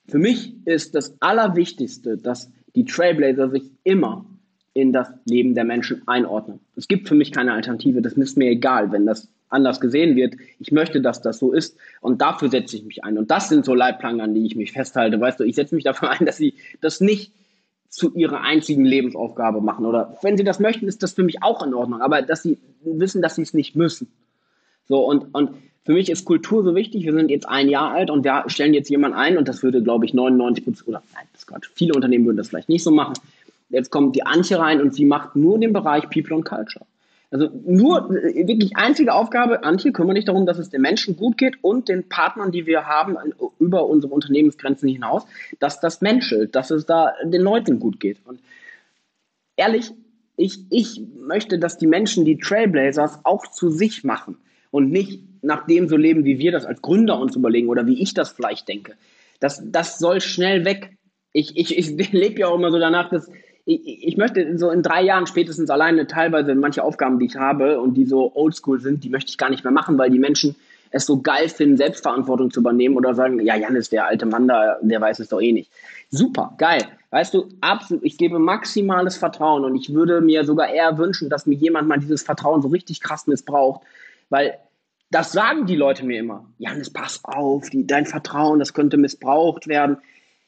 für mich ist das Allerwichtigste, dass die Trailblazer sich immer in das Leben der Menschen einordnen. Es gibt für mich keine Alternative. Das ist mir egal, wenn das anders gesehen wird. Ich möchte, dass das so ist und dafür setze ich mich ein. Und das sind so Leitplanken, an die ich mich festhalte. Weißt du, ich setze mich dafür [LAUGHS] ein, dass sie das nicht zu ihrer einzigen Lebensaufgabe machen. Oder wenn sie das möchten, ist das für mich auch in Ordnung. Aber dass sie wissen, dass sie es nicht müssen. So, und, und für mich ist Kultur so wichtig. Wir sind jetzt ein Jahr alt und wir stellen jetzt jemanden ein und das würde, glaube ich, 99 Prozent, oder nein, das ist viele Unternehmen würden das vielleicht nicht so machen. Jetzt kommt die Antje rein und sie macht nur den Bereich People und Culture. Also nur wirklich einzige Aufgabe, Antje, kümmere dich darum, dass es den Menschen gut geht und den Partnern, die wir haben, über unsere Unternehmensgrenzen hinaus, dass das menschelt, dass es da den Leuten gut geht. Und ehrlich, ich, ich möchte, dass die Menschen die Trailblazers auch zu sich machen und nicht nach dem so leben, wie wir das als Gründer uns überlegen oder wie ich das vielleicht denke. Das, das soll schnell weg. Ich, ich, ich [LAUGHS] lebe ja auch immer so danach, dass ich, ich möchte so in drei Jahren spätestens alleine teilweise manche Aufgaben, die ich habe und die so oldschool sind, die möchte ich gar nicht mehr machen, weil die Menschen es so geil finden, Selbstverantwortung zu übernehmen oder sagen, ja, Jan ist der alte Mann da, der weiß es doch eh nicht. Super, geil. Weißt du, absolut, ich gebe maximales Vertrauen und ich würde mir sogar eher wünschen, dass mir jemand mal dieses Vertrauen so richtig krass missbraucht, weil das sagen die Leute mir immer. Janis, pass auf, die, dein Vertrauen, das könnte missbraucht werden.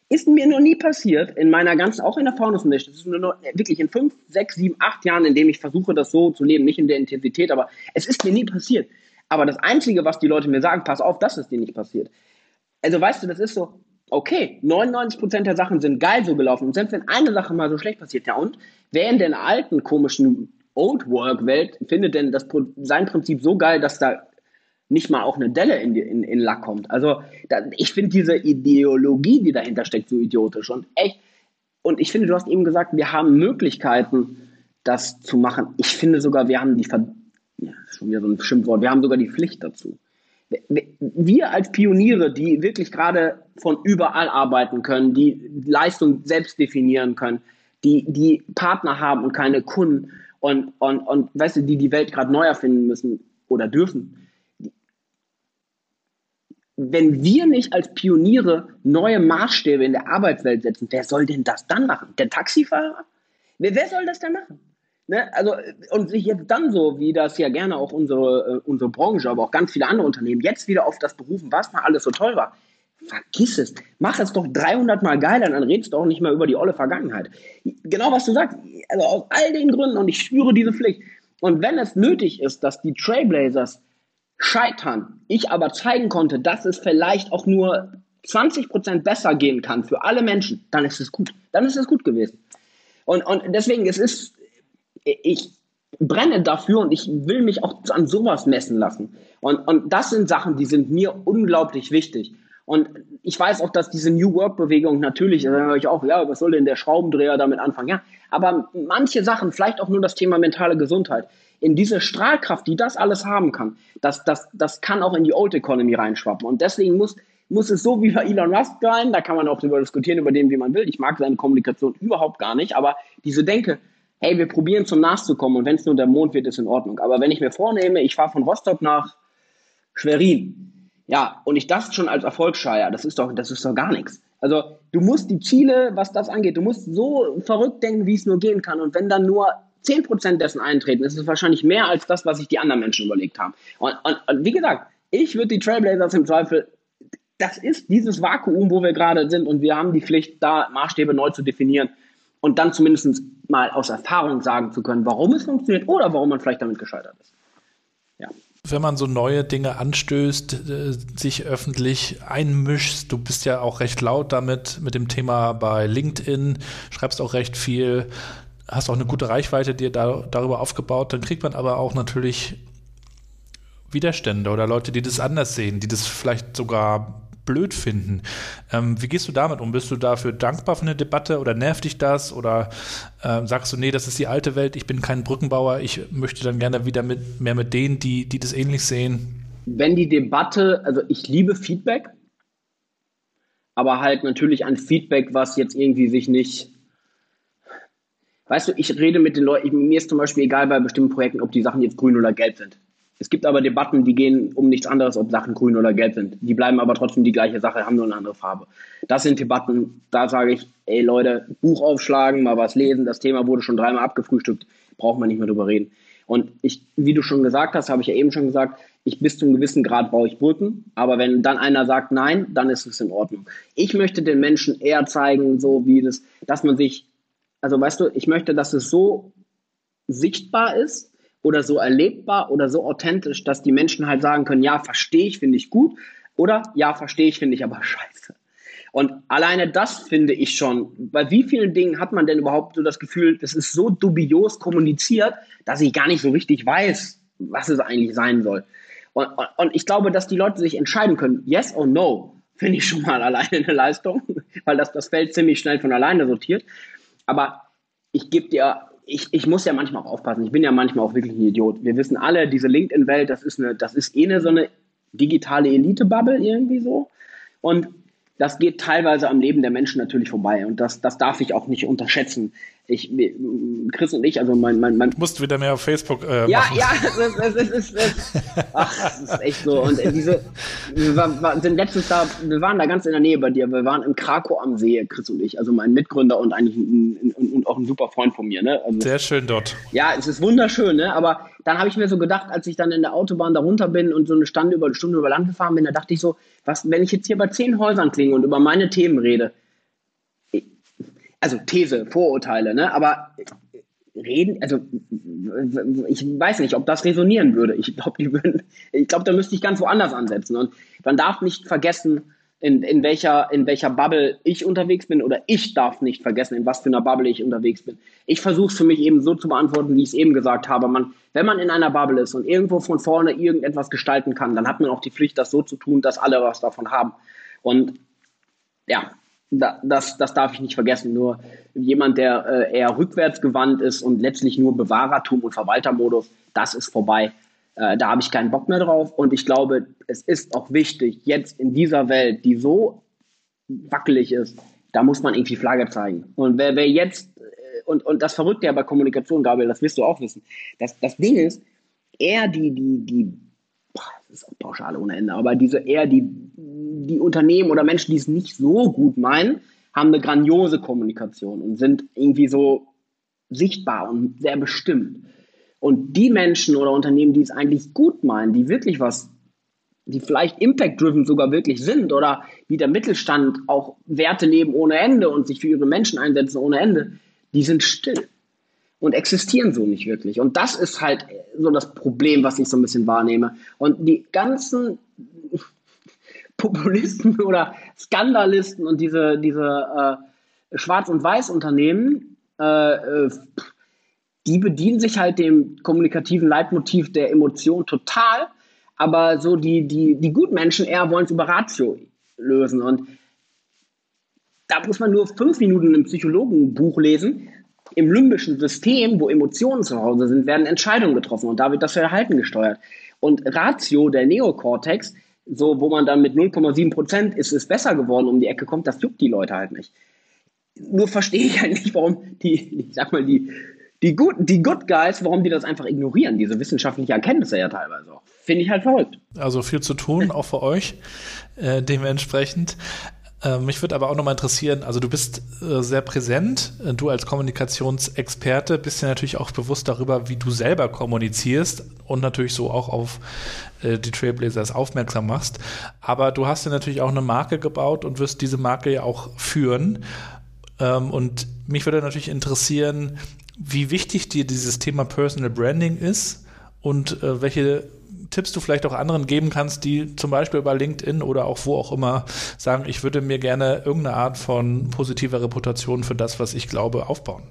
Ist mir noch nie passiert, in meiner ganzen, auch in der Faunus-Mission. Das ist nur noch, wirklich in fünf, sechs, sieben, acht Jahren, in dem ich versuche, das so zu leben, nicht in der Intensität, aber es ist mir nie passiert. Aber das Einzige, was die Leute mir sagen, pass auf, das ist dir nicht passiert. Also weißt du, das ist so, okay, 99% der Sachen sind geil so gelaufen. Und selbst wenn eine Sache mal so schlecht passiert, ja und? Wer in der alten, komischen Old Work-Welt findet denn das, sein Prinzip so geil, dass da nicht mal auch eine Delle in, in, in Lack kommt. Also da, ich finde diese Ideologie, die dahinter steckt, so idiotisch und echt. Und ich finde, du hast eben gesagt, wir haben Möglichkeiten, das zu machen. Ich finde sogar, wir haben die Ver ja, schon wieder so ein Schimpfwort, wir haben sogar die Pflicht dazu. Wir als Pioniere, die wirklich gerade von überall arbeiten können, die Leistung selbst definieren können, die, die Partner haben und keine Kunden und, und, und weißt du, die die Welt gerade neu erfinden müssen oder dürfen, wenn wir nicht als Pioniere neue Maßstäbe in der Arbeitswelt setzen, wer soll denn das dann machen? Der Taxifahrer? Wer, wer soll das dann machen? Ne? Also, und sich jetzt dann so, wie das ja gerne auch unsere, äh, unsere Branche, aber auch ganz viele andere Unternehmen, jetzt wieder auf das berufen, was mal alles so toll war. Vergiss es. Mach es doch 300 Mal geiler, dann redest du auch nicht mehr über die olle Vergangenheit. Genau, was du sagst. Also aus all den Gründen und ich spüre diese Pflicht. Und wenn es nötig ist, dass die Trailblazers scheitern, ich aber zeigen konnte, dass es vielleicht auch nur 20 Prozent besser gehen kann für alle Menschen, dann ist es gut. Dann ist es gut gewesen. Und, und deswegen, es ist, ich brenne dafür und ich will mich auch an sowas messen lassen. Und, und das sind Sachen, die sind mir unglaublich wichtig. Und ich weiß auch, dass diese New Work-Bewegung natürlich, da höre ich auch, ja, was soll denn der Schraubendreher damit anfangen? Ja, aber manche Sachen, vielleicht auch nur das Thema mentale Gesundheit, in diese Strahlkraft, die das alles haben kann, das, das, das kann auch in die Old Economy reinschwappen. Und deswegen muss, muss es so wie bei Elon Musk sein, da kann man auch darüber diskutieren, über den, wie man will. Ich mag seine Kommunikation überhaupt gar nicht, aber diese Denke, hey, wir probieren zum Nachzukommen und wenn es nur der Mond wird, ist in Ordnung. Aber wenn ich mir vornehme, ich fahre von Rostock nach Schwerin, ja, und ich das schon als Erfolgsscheier, das ist doch, das ist doch gar nichts. Also du musst die Ziele, was das angeht, du musst so verrückt denken, wie es nur gehen kann. Und wenn dann nur 10% dessen eintreten, ist es wahrscheinlich mehr als das, was sich die anderen Menschen überlegt haben. Und, und, und wie gesagt, ich würde die Trailblazers im Zweifel, das ist dieses Vakuum, wo wir gerade sind und wir haben die Pflicht, da Maßstäbe neu zu definieren und dann zumindest mal aus Erfahrung sagen zu können, warum es funktioniert oder warum man vielleicht damit gescheitert ist. Wenn man so neue Dinge anstößt, äh, sich öffentlich einmischt. Du bist ja auch recht laut damit, mit dem Thema bei LinkedIn, schreibst auch recht viel, hast auch eine gute Reichweite dir da, darüber aufgebaut. Dann kriegt man aber auch natürlich Widerstände oder Leute, die das anders sehen, die das vielleicht sogar blöd finden. Ähm, wie gehst du damit um? Bist du dafür dankbar für eine Debatte oder nervt dich das? Oder ähm, sagst du, nee, das ist die alte Welt, ich bin kein Brückenbauer, ich möchte dann gerne wieder mit, mehr mit denen, die, die das ähnlich sehen? Wenn die Debatte, also ich liebe Feedback, aber halt natürlich ein Feedback, was jetzt irgendwie sich nicht Weißt du, ich rede mit den Leuten, mir ist zum Beispiel egal bei bestimmten Projekten, ob die Sachen jetzt grün oder gelb sind. Es gibt aber Debatten, die gehen um nichts anderes, ob Sachen grün oder gelb sind. Die bleiben aber trotzdem die gleiche Sache, haben nur eine andere Farbe. Das sind Debatten, da sage ich, ey Leute, Buch aufschlagen, mal was lesen, das Thema wurde schon dreimal abgefrühstückt, braucht man nicht mehr drüber reden. Und ich, wie du schon gesagt hast, habe ich ja eben schon gesagt, ich bis zu einem gewissen Grad baue ich Brücken, aber wenn dann einer sagt nein, dann ist es in Ordnung. Ich möchte den Menschen eher zeigen, so wie das, dass man sich, also weißt du, ich möchte, dass es so sichtbar ist, oder so erlebbar oder so authentisch, dass die Menschen halt sagen können, ja, verstehe ich, finde ich gut oder ja, verstehe ich, finde ich aber [LAUGHS] scheiße. Und alleine das finde ich schon, bei wie vielen Dingen hat man denn überhaupt so das Gefühl, das ist so dubios kommuniziert, dass ich gar nicht so richtig weiß, was es eigentlich sein soll. Und, und, und ich glaube, dass die Leute sich entscheiden können, yes or no, finde ich schon mal [LAUGHS] alleine eine Leistung, weil das das Feld ziemlich schnell von alleine sortiert. Aber ich gebe dir ich, ich muss ja manchmal auch aufpassen. Ich bin ja manchmal auch wirklich ein Idiot. Wir wissen alle, diese LinkedIn-Welt, das ist eine, das ist eh eine so eine digitale Elite-Bubble irgendwie so. Und das geht teilweise am Leben der Menschen natürlich vorbei. Und das, das darf ich auch nicht unterschätzen ich, Chris und ich, also mein, mein, mein Du musst wieder mehr auf Facebook äh, ja, machen. Ja, ja, es, es, ach, das ist echt so. Und diese, wir war, sind letztens da, wir waren da ganz in der Nähe bei dir. Wir waren in Krakow am See, Chris und ich, also mein Mitgründer und eigentlich ein, ein, und auch ein super Freund von mir. Ne? Also, Sehr schön dort. Ja, es ist wunderschön, ne? aber dann habe ich mir so gedacht, als ich dann in der Autobahn da runter bin und so eine Stunde über, Stunde über Land gefahren bin, da dachte ich so, was, wenn ich jetzt hier bei zehn Häusern klinge und über meine Themen rede, also These, Vorurteile, ne? aber reden, also ich weiß nicht, ob das resonieren würde. Ich glaube, die würden, ich glaube, da müsste ich ganz woanders ansetzen. Und man darf nicht vergessen, in, in, welcher, in welcher Bubble ich unterwegs bin, oder ich darf nicht vergessen, in was für einer Bubble ich unterwegs bin. Ich versuche es für mich eben so zu beantworten, wie ich es eben gesagt habe. Man, wenn man in einer Bubble ist und irgendwo von vorne irgendetwas gestalten kann, dann hat man auch die Pflicht, das so zu tun, dass alle was davon haben. Und ja, das, das darf ich nicht vergessen. Nur jemand, der äh, eher rückwärtsgewandt ist und letztlich nur Bewahrertum und Verwaltermodus, das ist vorbei. Äh, da habe ich keinen Bock mehr drauf. Und ich glaube, es ist auch wichtig, jetzt in dieser Welt, die so wackelig ist, da muss man irgendwie Flagge zeigen. Und wer, wer jetzt, äh, und, und das Verrückte ja bei Kommunikation, Gabriel, das wirst du auch wissen, das, das Ding ist, eher die, die, die, das ist auch pauschal ohne Ende, aber diese eher die die Unternehmen oder Menschen, die es nicht so gut meinen, haben eine grandiose Kommunikation und sind irgendwie so sichtbar und sehr bestimmt. Und die Menschen oder Unternehmen, die es eigentlich gut meinen, die wirklich was, die vielleicht impact-driven sogar wirklich sind oder wie der Mittelstand auch Werte leben ohne Ende und sich für ihre Menschen einsetzen ohne Ende, die sind still und existieren so nicht wirklich. Und das ist halt so das Problem, was ich so ein bisschen wahrnehme. Und die ganzen [LAUGHS] Populisten oder Skandalisten und diese, diese äh, Schwarz- und Weiß-Unternehmen, äh, die bedienen sich halt dem kommunikativen Leitmotiv der Emotion total, aber so die, die, die Gutmenschen eher wollen es über Ratio lösen. Und da muss man nur fünf Minuten im Psychologenbuch lesen. Im limbischen System, wo Emotionen zu Hause sind, werden Entscheidungen getroffen und da wird das Verhalten gesteuert. Und Ratio, der Neokortex, so wo man dann mit 0,7 Prozent ist es besser geworden um die Ecke kommt, das juckt die Leute halt nicht. Nur verstehe ich halt nicht, warum die, ich sag mal, die, die, Good, die Good Guys, warum die das einfach ignorieren, diese wissenschaftliche Erkenntnisse ja teilweise auch. Finde ich halt verrückt. Also viel zu tun, auch für euch äh, dementsprechend. Äh, mich würde aber auch nochmal interessieren, also du bist äh, sehr präsent, äh, du als Kommunikationsexperte bist ja natürlich auch bewusst darüber, wie du selber kommunizierst und natürlich so auch auf äh, die Trailblazers aufmerksam machst. Aber du hast ja natürlich auch eine Marke gebaut und wirst diese Marke ja auch führen. Ähm, und mich würde natürlich interessieren, wie wichtig dir dieses Thema Personal Branding ist und äh, welche Tipps du vielleicht auch anderen geben kannst, die zum Beispiel über LinkedIn oder auch wo auch immer sagen, ich würde mir gerne irgendeine Art von positiver Reputation für das, was ich glaube, aufbauen?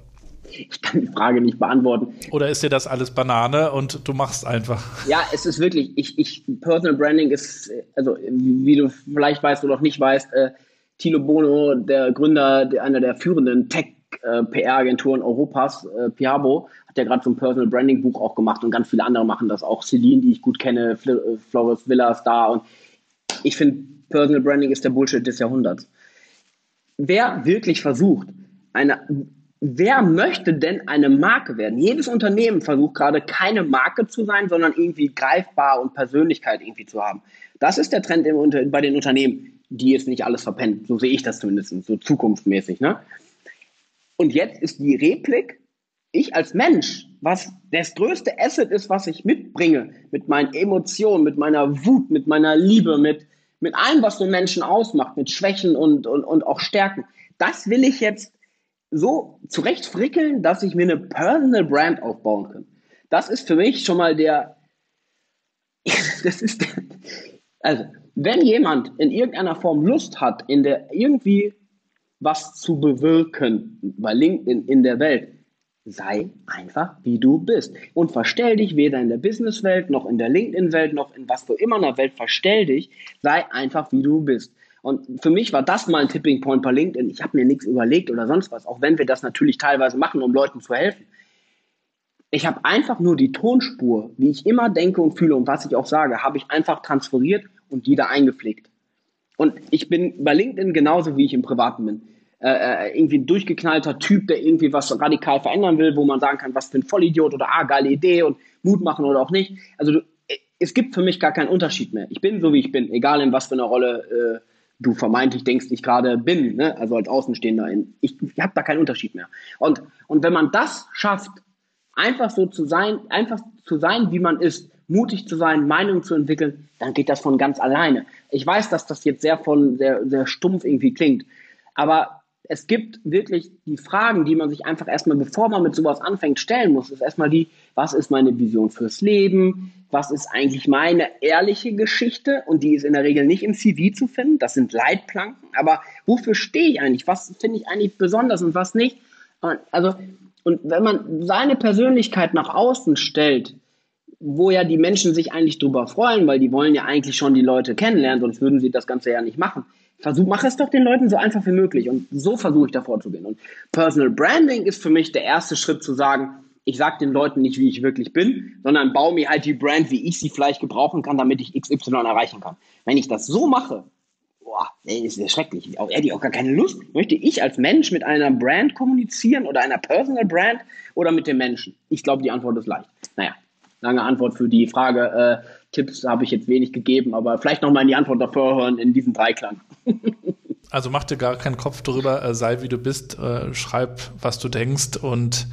Ich kann die Frage nicht beantworten. Oder ist dir das alles Banane und du machst einfach? Ja, es ist wirklich, ich, ich, Personal Branding ist, also wie du vielleicht weißt oder noch nicht weißt, äh, Thilo Bono, der Gründer, der, einer der führenden Tech-PR-Agenturen äh, Europas, äh, Piabo, hat ja gerade so ein Personal Branding Buch auch gemacht und ganz viele andere machen das auch. Celine, die ich gut kenne, Fl äh, Flores Villas da und ich finde, Personal Branding ist der Bullshit des Jahrhunderts. Wer wirklich versucht, eine, wer möchte denn eine Marke werden? Jedes Unternehmen versucht gerade keine Marke zu sein, sondern irgendwie greifbar und Persönlichkeit irgendwie zu haben. Das ist der Trend im, bei den Unternehmen, die jetzt nicht alles verpennen. So sehe ich das zumindest, so zukunftsmäßig. Ne? Und jetzt ist die Replik ich als Mensch, was das größte Asset ist, was ich mitbringe, mit meinen Emotionen, mit meiner Wut, mit meiner Liebe, mit, mit allem, was so Menschen ausmacht, mit Schwächen und, und, und auch Stärken, das will ich jetzt so zurecht frickeln, dass ich mir eine Personal Brand aufbauen kann. Das ist für mich schon mal der, [LAUGHS] das ist der, also, wenn jemand in irgendeiner Form Lust hat, in der irgendwie was zu bewirken bei LinkedIn in der Welt, sei einfach wie du bist. Und verstell dich weder in der Businesswelt noch in der LinkedIn-Welt noch in was du immer in der Welt, verstell dich, sei einfach wie du bist. Und für mich war das mal ein Tipping Point bei LinkedIn. Ich habe mir nichts überlegt oder sonst was, auch wenn wir das natürlich teilweise machen, um Leuten zu helfen. Ich habe einfach nur die Tonspur, wie ich immer denke und fühle und was ich auch sage, habe ich einfach transferiert und die da eingepflegt. Und ich bin bei LinkedIn genauso, wie ich im Privaten bin. Äh, äh, irgendwie ein durchgeknallter Typ, der irgendwie was radikal verändern will, wo man sagen kann, was für ein Vollidiot oder ah, geile Idee und Mut machen oder auch nicht. Also du, äh, es gibt für mich gar keinen Unterschied mehr. Ich bin so, wie ich bin, egal in was für einer Rolle äh, du vermeintlich denkst, ich gerade bin, ne? also als Außenstehender. Ich, ich habe da keinen Unterschied mehr. Und, und wenn man das schafft, einfach so zu sein, einfach zu sein, wie man ist, mutig zu sein, Meinungen zu entwickeln, dann geht das von ganz alleine. Ich weiß, dass das jetzt sehr von sehr, sehr stumpf irgendwie klingt, aber es gibt wirklich die Fragen, die man sich einfach erstmal, bevor man mit sowas anfängt, stellen muss, ist erstmal die, was ist meine Vision fürs Leben? Was ist eigentlich meine ehrliche Geschichte? Und die ist in der Regel nicht im CV zu finden. Das sind Leitplanken. Aber wofür stehe ich eigentlich? Was finde ich eigentlich besonders und was nicht? Also, und wenn man seine Persönlichkeit nach außen stellt, wo ja die Menschen sich eigentlich drüber freuen, weil die wollen ja eigentlich schon die Leute kennenlernen, sonst würden sie das Ganze ja nicht machen Versuch, mach es doch den Leuten so einfach wie möglich. Und so versuche ich davor zu gehen. Und Personal Branding ist für mich der erste Schritt zu sagen, ich sage den Leuten nicht, wie ich wirklich bin, sondern baue mir halt die Brand, wie ich sie vielleicht gebrauchen kann, damit ich XY erreichen kann. Wenn ich das so mache, boah, ey, ist das schrecklich. Auch, hätte ich auch gar keine Lust. Möchte ich als Mensch mit einer Brand kommunizieren oder einer Personal Brand oder mit dem Menschen? Ich glaube, die Antwort ist leicht. Naja, lange Antwort für die Frage. Äh, Tipps habe ich jetzt wenig gegeben, aber vielleicht nochmal in die Antwort davor hören in diesem Dreiklang. [LAUGHS] also mach dir gar keinen Kopf drüber, äh, sei wie du bist, äh, schreib, was du denkst und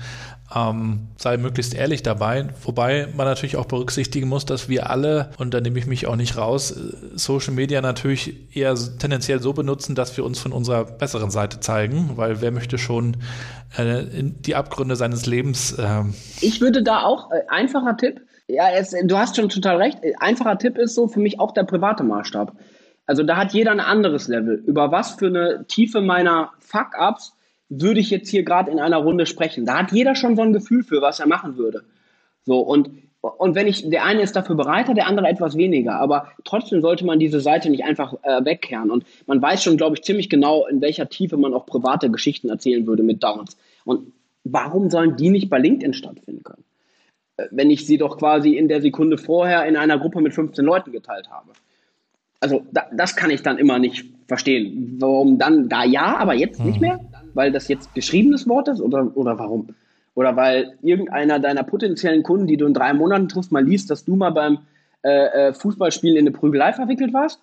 ähm, sei möglichst ehrlich dabei. Wobei man natürlich auch berücksichtigen muss, dass wir alle, und da nehme ich mich auch nicht raus, äh, Social Media natürlich eher tendenziell so benutzen, dass wir uns von unserer besseren Seite zeigen, weil wer möchte schon äh, die Abgründe seines Lebens. Äh ich würde da auch, äh, einfacher Tipp, ja, es, du hast schon total recht. Einfacher Tipp ist so für mich auch der private Maßstab. Also da hat jeder ein anderes Level. Über was für eine Tiefe meiner Fuck-Ups würde ich jetzt hier gerade in einer Runde sprechen. Da hat jeder schon so ein Gefühl für, was er machen würde. So, und, und wenn ich, der eine ist dafür bereiter, der andere etwas weniger. Aber trotzdem sollte man diese Seite nicht einfach äh, wegkehren. Und man weiß schon, glaube ich, ziemlich genau, in welcher Tiefe man auch private Geschichten erzählen würde mit Downs. Und warum sollen die nicht bei LinkedIn stattfinden können? Äh, wenn ich sie doch quasi in der Sekunde vorher in einer Gruppe mit 15 Leuten geteilt habe also da, das kann ich dann immer nicht verstehen. Warum dann da ja, aber jetzt nicht mehr? Weil das jetzt geschriebenes Wort ist oder, oder warum? Oder weil irgendeiner deiner potenziellen Kunden, die du in drei Monaten triffst, mal liest, dass du mal beim äh, äh, Fußballspielen in eine Prügelei verwickelt warst?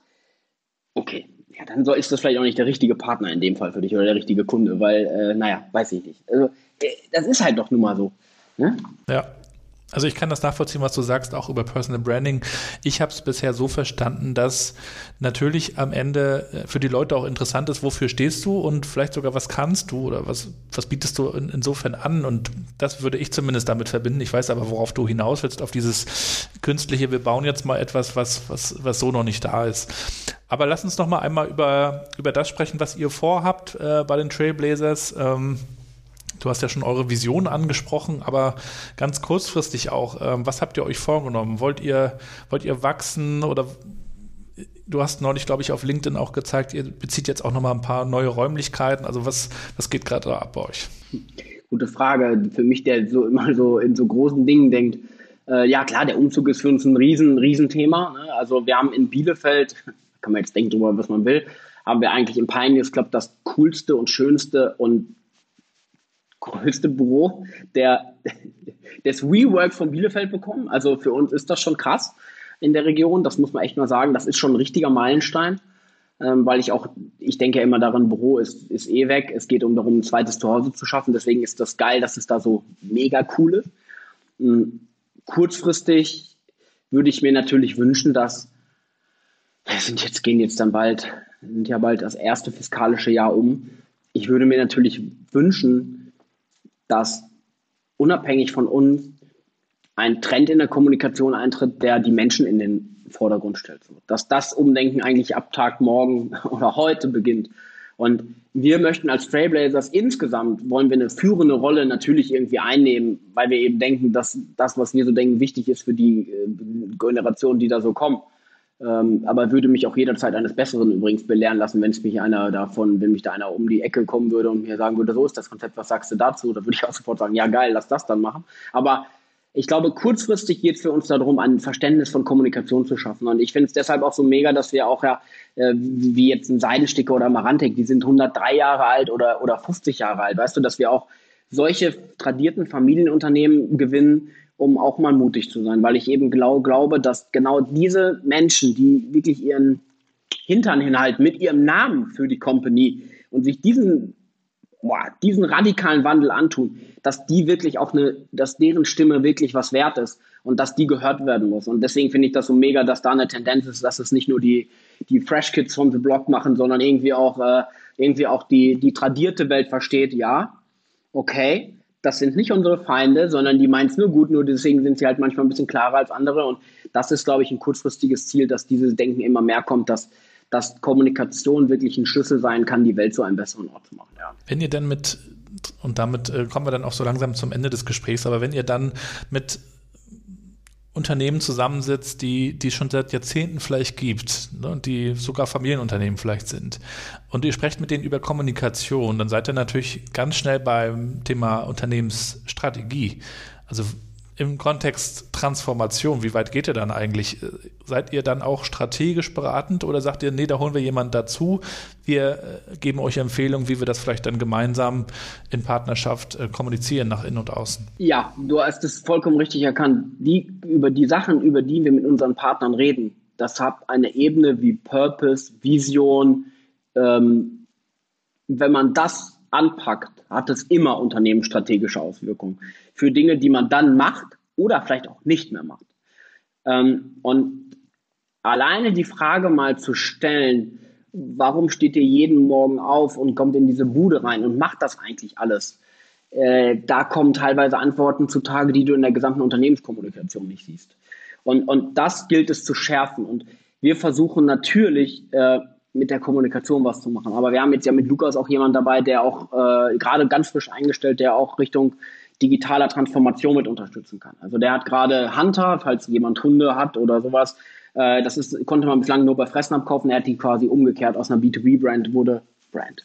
Okay, ja, dann so ist das vielleicht auch nicht der richtige Partner in dem Fall für dich oder der richtige Kunde, weil, äh, naja, weiß ich nicht. Also, äh, das ist halt doch nun mal so. Ne? Ja, also ich kann das nachvollziehen, was du sagst, auch über Personal Branding. Ich habe es bisher so verstanden, dass natürlich am Ende äh, für die Leute auch interessant ist, wofür stehst du und vielleicht sogar was kannst du oder was, was bietest du in, insofern an. Und das würde ich zumindest damit verbinden. Ich weiß aber, worauf du hinaus willst, auf dieses künstliche, wir bauen jetzt mal etwas, was, was, was so noch nicht da ist. Aber lass uns noch mal einmal über, über das sprechen, was ihr vorhabt äh, bei den Trailblazers. Ähm, Du hast ja schon eure Vision angesprochen, aber ganz kurzfristig auch. Ähm, was habt ihr euch vorgenommen? Wollt ihr, wollt ihr wachsen oder du hast neulich, glaube ich, auf LinkedIn auch gezeigt, ihr bezieht jetzt auch nochmal ein paar neue Räumlichkeiten. Also was, was geht gerade ab bei euch? Gute Frage. Für mich, der so immer so in so großen Dingen denkt, äh, ja klar, der Umzug ist für uns ein riesen, Riesenthema. Ne? Also wir haben in Bielefeld, kann man jetzt denken drüber, was man will, haben wir eigentlich im Pioneers Club das coolste und schönste und größte Büro der, des WeWork von Bielefeld bekommen. Also für uns ist das schon krass in der Region. Das muss man echt mal sagen. Das ist schon ein richtiger Meilenstein, ähm, weil ich auch, ich denke immer daran, Büro ist, ist eh weg. Es geht um darum, ein zweites Zuhause zu schaffen. Deswegen ist das geil, dass es da so mega cool ist. Ähm, kurzfristig würde ich mir natürlich wünschen, dass wir sind jetzt, gehen jetzt dann bald, sind ja bald das erste fiskalische Jahr um. Ich würde mir natürlich wünschen, dass unabhängig von uns ein Trend in der Kommunikation eintritt, der die Menschen in den Vordergrund stellt. Dass das Umdenken eigentlich ab Tag morgen [LAUGHS] oder heute beginnt. Und wir möchten als Trailblazers insgesamt, wollen wir eine führende Rolle natürlich irgendwie einnehmen, weil wir eben denken, dass das, was wir so denken, wichtig ist für die äh, Generationen, die da so kommen. Ähm, aber würde mich auch jederzeit eines Besseren übrigens belehren lassen, wenn es mich einer davon, wenn mich da einer um die Ecke kommen würde und mir sagen würde, so ist das Konzept, was sagst du dazu? Da würde ich auch sofort sagen, ja geil, lass das dann machen. Aber ich glaube, kurzfristig geht es für uns darum, ein Verständnis von Kommunikation zu schaffen. Und ich finde es deshalb auch so mega, dass wir auch ja, äh, wie jetzt ein Seidensticker oder Marantek, die sind 103 Jahre alt oder, oder 50 Jahre alt, weißt du, dass wir auch solche tradierten Familienunternehmen gewinnen, um auch mal mutig zu sein, weil ich eben glaub, glaube, dass genau diese Menschen, die wirklich ihren Hintern hinhalten mit ihrem Namen für die Company und sich diesen, boah, diesen radikalen Wandel antun, dass die wirklich auch eine, dass deren Stimme wirklich was wert ist und dass die gehört werden muss. Und deswegen finde ich das so mega, dass da eine Tendenz ist, dass es nicht nur die, die Fresh Kids von The Block machen, sondern irgendwie auch, äh, irgendwie auch die, die tradierte Welt versteht, ja, okay, das sind nicht unsere Feinde, sondern die meinen es nur gut, nur deswegen sind sie halt manchmal ein bisschen klarer als andere. Und das ist, glaube ich, ein kurzfristiges Ziel, dass dieses Denken immer mehr kommt, dass, dass Kommunikation wirklich ein Schlüssel sein kann, die Welt zu einem besseren Ort zu machen. Ja. Wenn ihr denn mit, und damit äh, kommen wir dann auch so langsam zum Ende des Gesprächs, aber wenn ihr dann mit Unternehmen zusammensitzt, die, die schon seit Jahrzehnten vielleicht gibt, ne, die sogar Familienunternehmen vielleicht sind. Und ihr sprecht mit denen über Kommunikation, dann seid ihr natürlich ganz schnell beim Thema Unternehmensstrategie. Also im Kontext Transformation, wie weit geht ihr dann eigentlich? Seid ihr dann auch strategisch beratend oder sagt ihr, nee, da holen wir jemanden dazu, wir äh, geben euch Empfehlungen, wie wir das vielleicht dann gemeinsam in Partnerschaft äh, kommunizieren nach innen und außen? Ja, du hast es vollkommen richtig erkannt. Die, über die Sachen, über die wir mit unseren Partnern reden, das hat eine Ebene wie Purpose, Vision. Ähm, wenn man das anpackt, hat es immer unternehmensstrategische Auswirkungen für Dinge, die man dann macht oder vielleicht auch nicht mehr macht. Ähm, und alleine die Frage mal zu stellen, warum steht ihr jeden Morgen auf und kommt in diese Bude rein und macht das eigentlich alles? Äh, da kommen teilweise Antworten zutage, die du in der gesamten Unternehmenskommunikation nicht siehst. Und, und das gilt es zu schärfen. Und wir versuchen natürlich, äh, mit der Kommunikation was zu machen. Aber wir haben jetzt ja mit Lukas auch jemand dabei, der auch äh, gerade ganz frisch eingestellt, der auch Richtung digitaler Transformation mit unterstützen kann. Also der hat gerade Hunter, falls jemand Hunde hat oder sowas. Äh, das ist, konnte man bislang nur bei Fressnapf kaufen. Er hat die quasi umgekehrt aus einer B2B-Brand wurde Brand.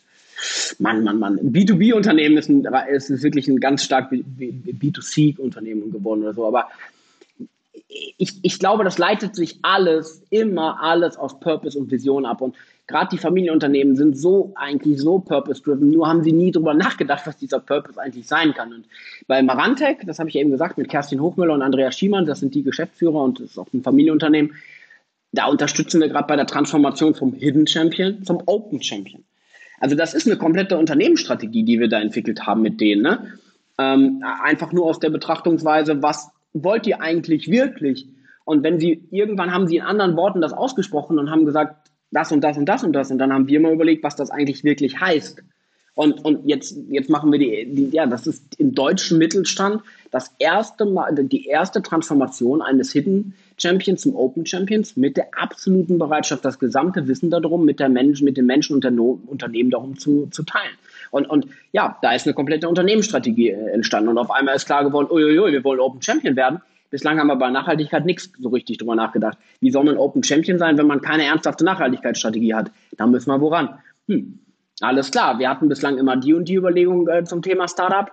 Mann, Mann, Mann. B2B-Unternehmen ist, ist wirklich ein ganz stark B2C-Unternehmen geworden oder so. Aber ich, ich glaube, das leitet sich alles, immer alles aus Purpose und Vision ab. Und gerade die Familienunternehmen sind so eigentlich so purpose-driven, nur haben sie nie darüber nachgedacht, was dieser Purpose eigentlich sein kann. Und bei Marantec, das habe ich eben gesagt, mit Kerstin Hochmüller und Andreas Schiemann, das sind die Geschäftsführer und das ist auch ein Familienunternehmen, da unterstützen wir gerade bei der Transformation vom Hidden Champion zum Open Champion. Also das ist eine komplette Unternehmensstrategie, die wir da entwickelt haben mit denen. Ne? Ähm, einfach nur aus der Betrachtungsweise, was wollt ihr eigentlich wirklich? Und wenn sie, irgendwann haben sie in anderen Worten das ausgesprochen und haben gesagt, das und das und das und das. Und dann haben wir mal überlegt, was das eigentlich wirklich heißt. Und, und jetzt, jetzt machen wir die, die, ja, das ist im deutschen Mittelstand das erste Mal, die erste Transformation eines Hidden Champions zum Open Champions mit der absoluten Bereitschaft, das gesamte Wissen darum mit der Mensch, mit den Menschen und der no Unternehmen darum zu, zu teilen. Und, und ja, da ist eine komplette Unternehmensstrategie äh, entstanden. Und auf einmal ist klar geworden, uiuiui, wir wollen Open Champion werden. Bislang haben wir bei Nachhaltigkeit nichts so richtig drüber nachgedacht. Wie soll man Open Champion sein, wenn man keine ernsthafte Nachhaltigkeitsstrategie hat? Da müssen wir woran. Hm. Alles klar, wir hatten bislang immer die und die Überlegungen äh, zum Thema Startup.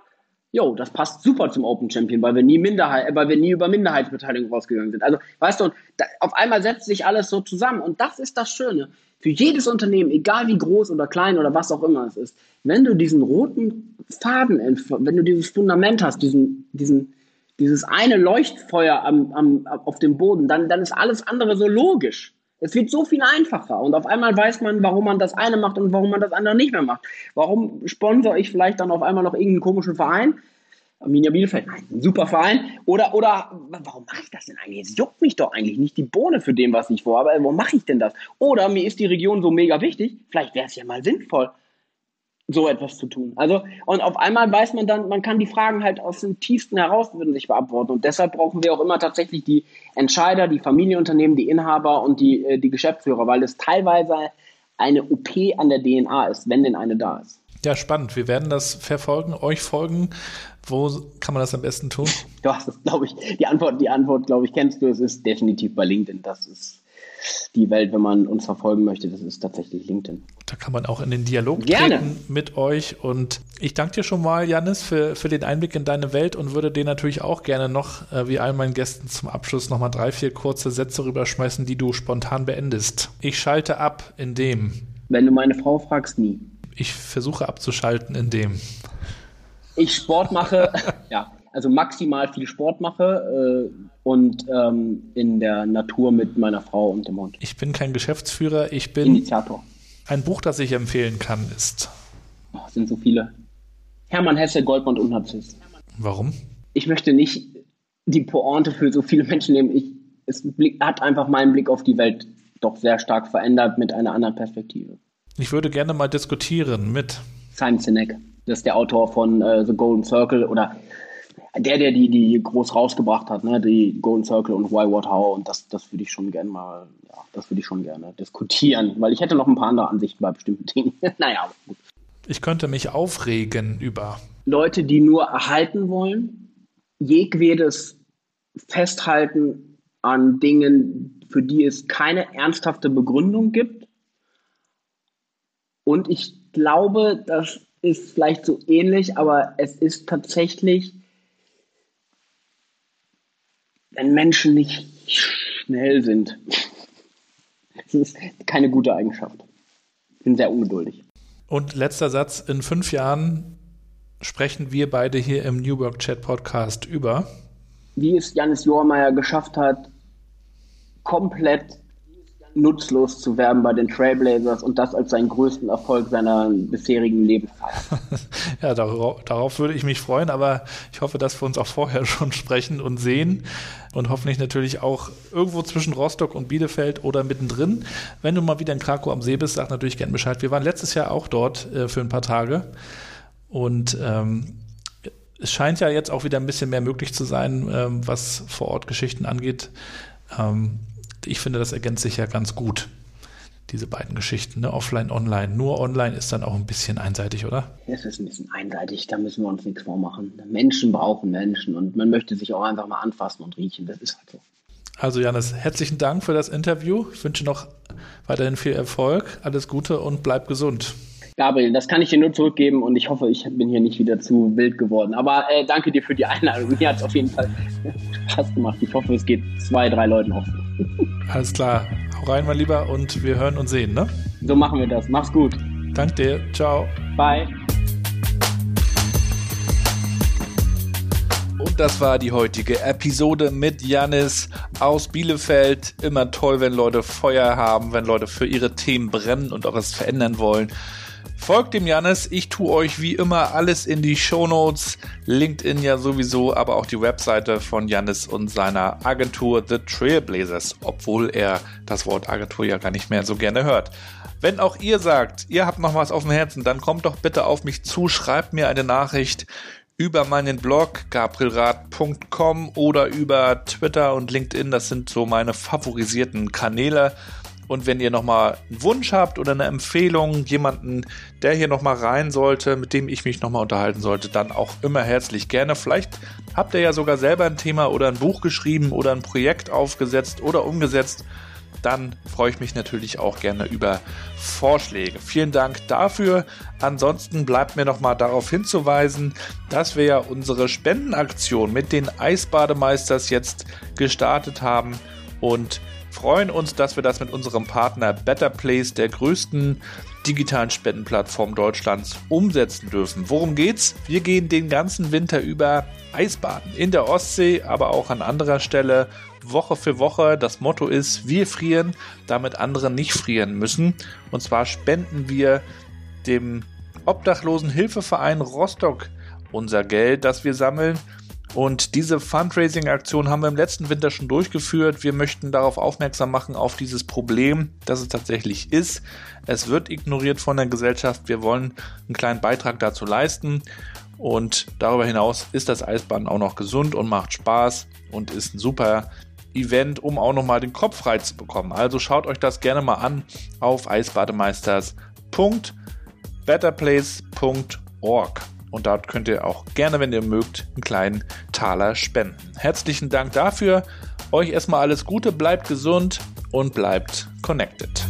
Jo, das passt super zum Open Champion, weil wir nie Minderheit, äh, weil wir nie über Minderheitsbeteiligung rausgegangen sind. Also, weißt du, da, auf einmal setzt sich alles so zusammen und das ist das Schöne. Für jedes Unternehmen, egal wie groß oder klein oder was auch immer es ist, wenn du diesen roten Faden, wenn du dieses Fundament hast, diesen, diesen, dieses eine Leuchtfeuer am, am, auf dem Boden, dann, dann ist alles andere so logisch. Es wird so viel einfacher und auf einmal weiß man, warum man das eine macht und warum man das andere nicht mehr macht. Warum sponsere ich vielleicht dann auf einmal noch irgendeinen komischen Verein? Arminia Bielefeld, nein, ein super Verein. Oder, oder warum mache ich das denn eigentlich? Es juckt mich doch eigentlich nicht die Bohne für dem, was ich vorhabe. Warum mache ich denn das? Oder mir ist die Region so mega wichtig, vielleicht wäre es ja mal sinnvoll, so etwas zu tun. Also, und auf einmal weiß man dann, man kann die Fragen halt aus dem tiefsten heraus würden sich beantworten. Und deshalb brauchen wir auch immer tatsächlich die Entscheider, die Familienunternehmen, die Inhaber und die, äh, die Geschäftsführer, weil es teilweise eine OP an der DNA ist, wenn denn eine da ist. Ja, spannend. Wir werden das verfolgen, euch folgen. Wo kann man das am besten tun? Du hast es, glaube ich, die Antwort, die Antwort, glaube ich, kennst du. Es ist definitiv bei LinkedIn. Das ist die Welt, wenn man uns verfolgen möchte, das ist tatsächlich LinkedIn. Da kann man auch in den Dialog Gerne. treten mit euch. Und ich danke dir schon mal, Janis, für, für den Einblick in deine Welt und würde dir natürlich auch gerne noch, äh, wie all meinen Gästen zum Abschluss, nochmal drei, vier kurze Sätze rüberschmeißen, die du spontan beendest. Ich schalte ab in dem. Wenn du meine Frau fragst, nie. Ich versuche abzuschalten in dem. Ich Sport mache, [LAUGHS] ja, also maximal viel Sport mache äh, und ähm, in der Natur mit meiner Frau und dem Hund. Ich bin kein Geschäftsführer, ich bin Initiator. Ein Buch, das ich empfehlen kann, ist. Oh, sind so viele. Hermann Hesse, Goldmund und Narziss. Warum? Ich möchte nicht die Pointe für so viele Menschen nehmen. Ich, es hat einfach meinen Blick auf die Welt doch sehr stark verändert mit einer anderen Perspektive. Ich würde gerne mal diskutieren mit Simon Sinek. Das ist der Autor von äh, The Golden Circle oder der, der die, die groß rausgebracht hat, ne, die Golden Circle und Why, What, How, und das, das würde ich schon gerne mal, ja, das würde ich schon gerne diskutieren, weil ich hätte noch ein paar andere Ansichten bei bestimmten Dingen. [LAUGHS] naja, gut. Ich könnte mich aufregen über Leute, die nur erhalten wollen, jedwedes Festhalten an Dingen, für die es keine ernsthafte Begründung gibt. Und ich glaube, das ist vielleicht so ähnlich, aber es ist tatsächlich wenn Menschen nicht schnell sind. Das ist keine gute Eigenschaft. Ich bin sehr ungeduldig. Und letzter Satz: In fünf Jahren sprechen wir beide hier im New Work Chat Podcast über. Wie es Janis Jormeier geschafft hat, komplett nutzlos zu werden bei den Trailblazers und das als seinen größten Erfolg seiner bisherigen Lebenszeit. [LAUGHS] ja, darauf, darauf, würde ich mich freuen, aber ich hoffe, dass wir uns auch vorher [LAUGHS] schon sprechen und sehen und hoffentlich natürlich auch irgendwo zwischen Rostock und Bielefeld oder mittendrin. Wenn du mal wieder in Krakau am See bist, sag natürlich gern Bescheid. Wir waren letztes Jahr auch dort äh, für ein paar Tage und ähm, es scheint ja jetzt auch wieder ein bisschen mehr möglich zu sein, ähm, was vor Ort Geschichten angeht. Ähm, ich finde, das ergänzt sich ja ganz gut. diese beiden Geschichten, ne? offline, online. Nur online ist dann auch ein bisschen einseitig, oder? Es ist ein bisschen einseitig, da müssen wir uns nichts vormachen. Menschen brauchen Menschen und man möchte sich auch einfach mal anfassen und riechen, das ist halt so. Also Janis, herzlichen Dank für das Interview. Ich wünsche noch weiterhin viel Erfolg, alles Gute und bleib gesund. Gabriel, das kann ich dir nur zurückgeben und ich hoffe, ich bin hier nicht wieder zu wild geworden. Aber äh, danke dir für die Einladung. Mir hat es auf jeden Fall [LAUGHS] Spaß gemacht. Ich hoffe, es geht zwei, drei Leuten auf. Alles klar. Hau rein, mein Lieber, und wir hören und sehen, ne? So machen wir das. Mach's gut. Dank dir. Ciao. Bye. Und das war die heutige Episode mit Janis aus Bielefeld. Immer toll, wenn Leute Feuer haben, wenn Leute für ihre Themen brennen und auch was verändern wollen. Folgt dem Janis. Ich tue euch wie immer alles in die Shownotes. LinkedIn ja sowieso, aber auch die Webseite von Janis und seiner Agentur The Trailblazers, obwohl er das Wort Agentur ja gar nicht mehr so gerne hört. Wenn auch ihr sagt, ihr habt noch was auf dem Herzen, dann kommt doch bitte auf mich zu, schreibt mir eine Nachricht über meinen Blog gabrielrad.com oder über Twitter und LinkedIn. Das sind so meine favorisierten Kanäle. Und wenn ihr nochmal einen Wunsch habt oder eine Empfehlung, jemanden, der hier nochmal rein sollte, mit dem ich mich nochmal unterhalten sollte, dann auch immer herzlich gerne. Vielleicht habt ihr ja sogar selber ein Thema oder ein Buch geschrieben oder ein Projekt aufgesetzt oder umgesetzt dann freue ich mich natürlich auch gerne über Vorschläge. Vielen Dank dafür. Ansonsten bleibt mir nochmal darauf hinzuweisen, dass wir ja unsere Spendenaktion mit den Eisbademeisters jetzt gestartet haben und freuen uns, dass wir das mit unserem Partner Better Place, der größten digitalen Spendenplattform Deutschlands, umsetzen dürfen. Worum geht's? Wir gehen den ganzen Winter über Eisbaden in der Ostsee, aber auch an anderer Stelle Woche für Woche. Das Motto ist, wir frieren, damit andere nicht frieren müssen. Und zwar spenden wir dem Obdachlosenhilfeverein Rostock unser Geld, das wir sammeln. Und diese Fundraising-Aktion haben wir im letzten Winter schon durchgeführt. Wir möchten darauf aufmerksam machen, auf dieses Problem, das es tatsächlich ist. Es wird ignoriert von der Gesellschaft. Wir wollen einen kleinen Beitrag dazu leisten. Und darüber hinaus ist das Eisbahn auch noch gesund und macht Spaß und ist ein super Event, um auch nochmal den Kopf frei zu bekommen. Also schaut euch das gerne mal an auf eisbademeisters.betterplace.org. Und dort könnt ihr auch gerne, wenn ihr mögt, einen kleinen Taler spenden. Herzlichen Dank dafür. Euch erstmal alles Gute, bleibt gesund und bleibt connected.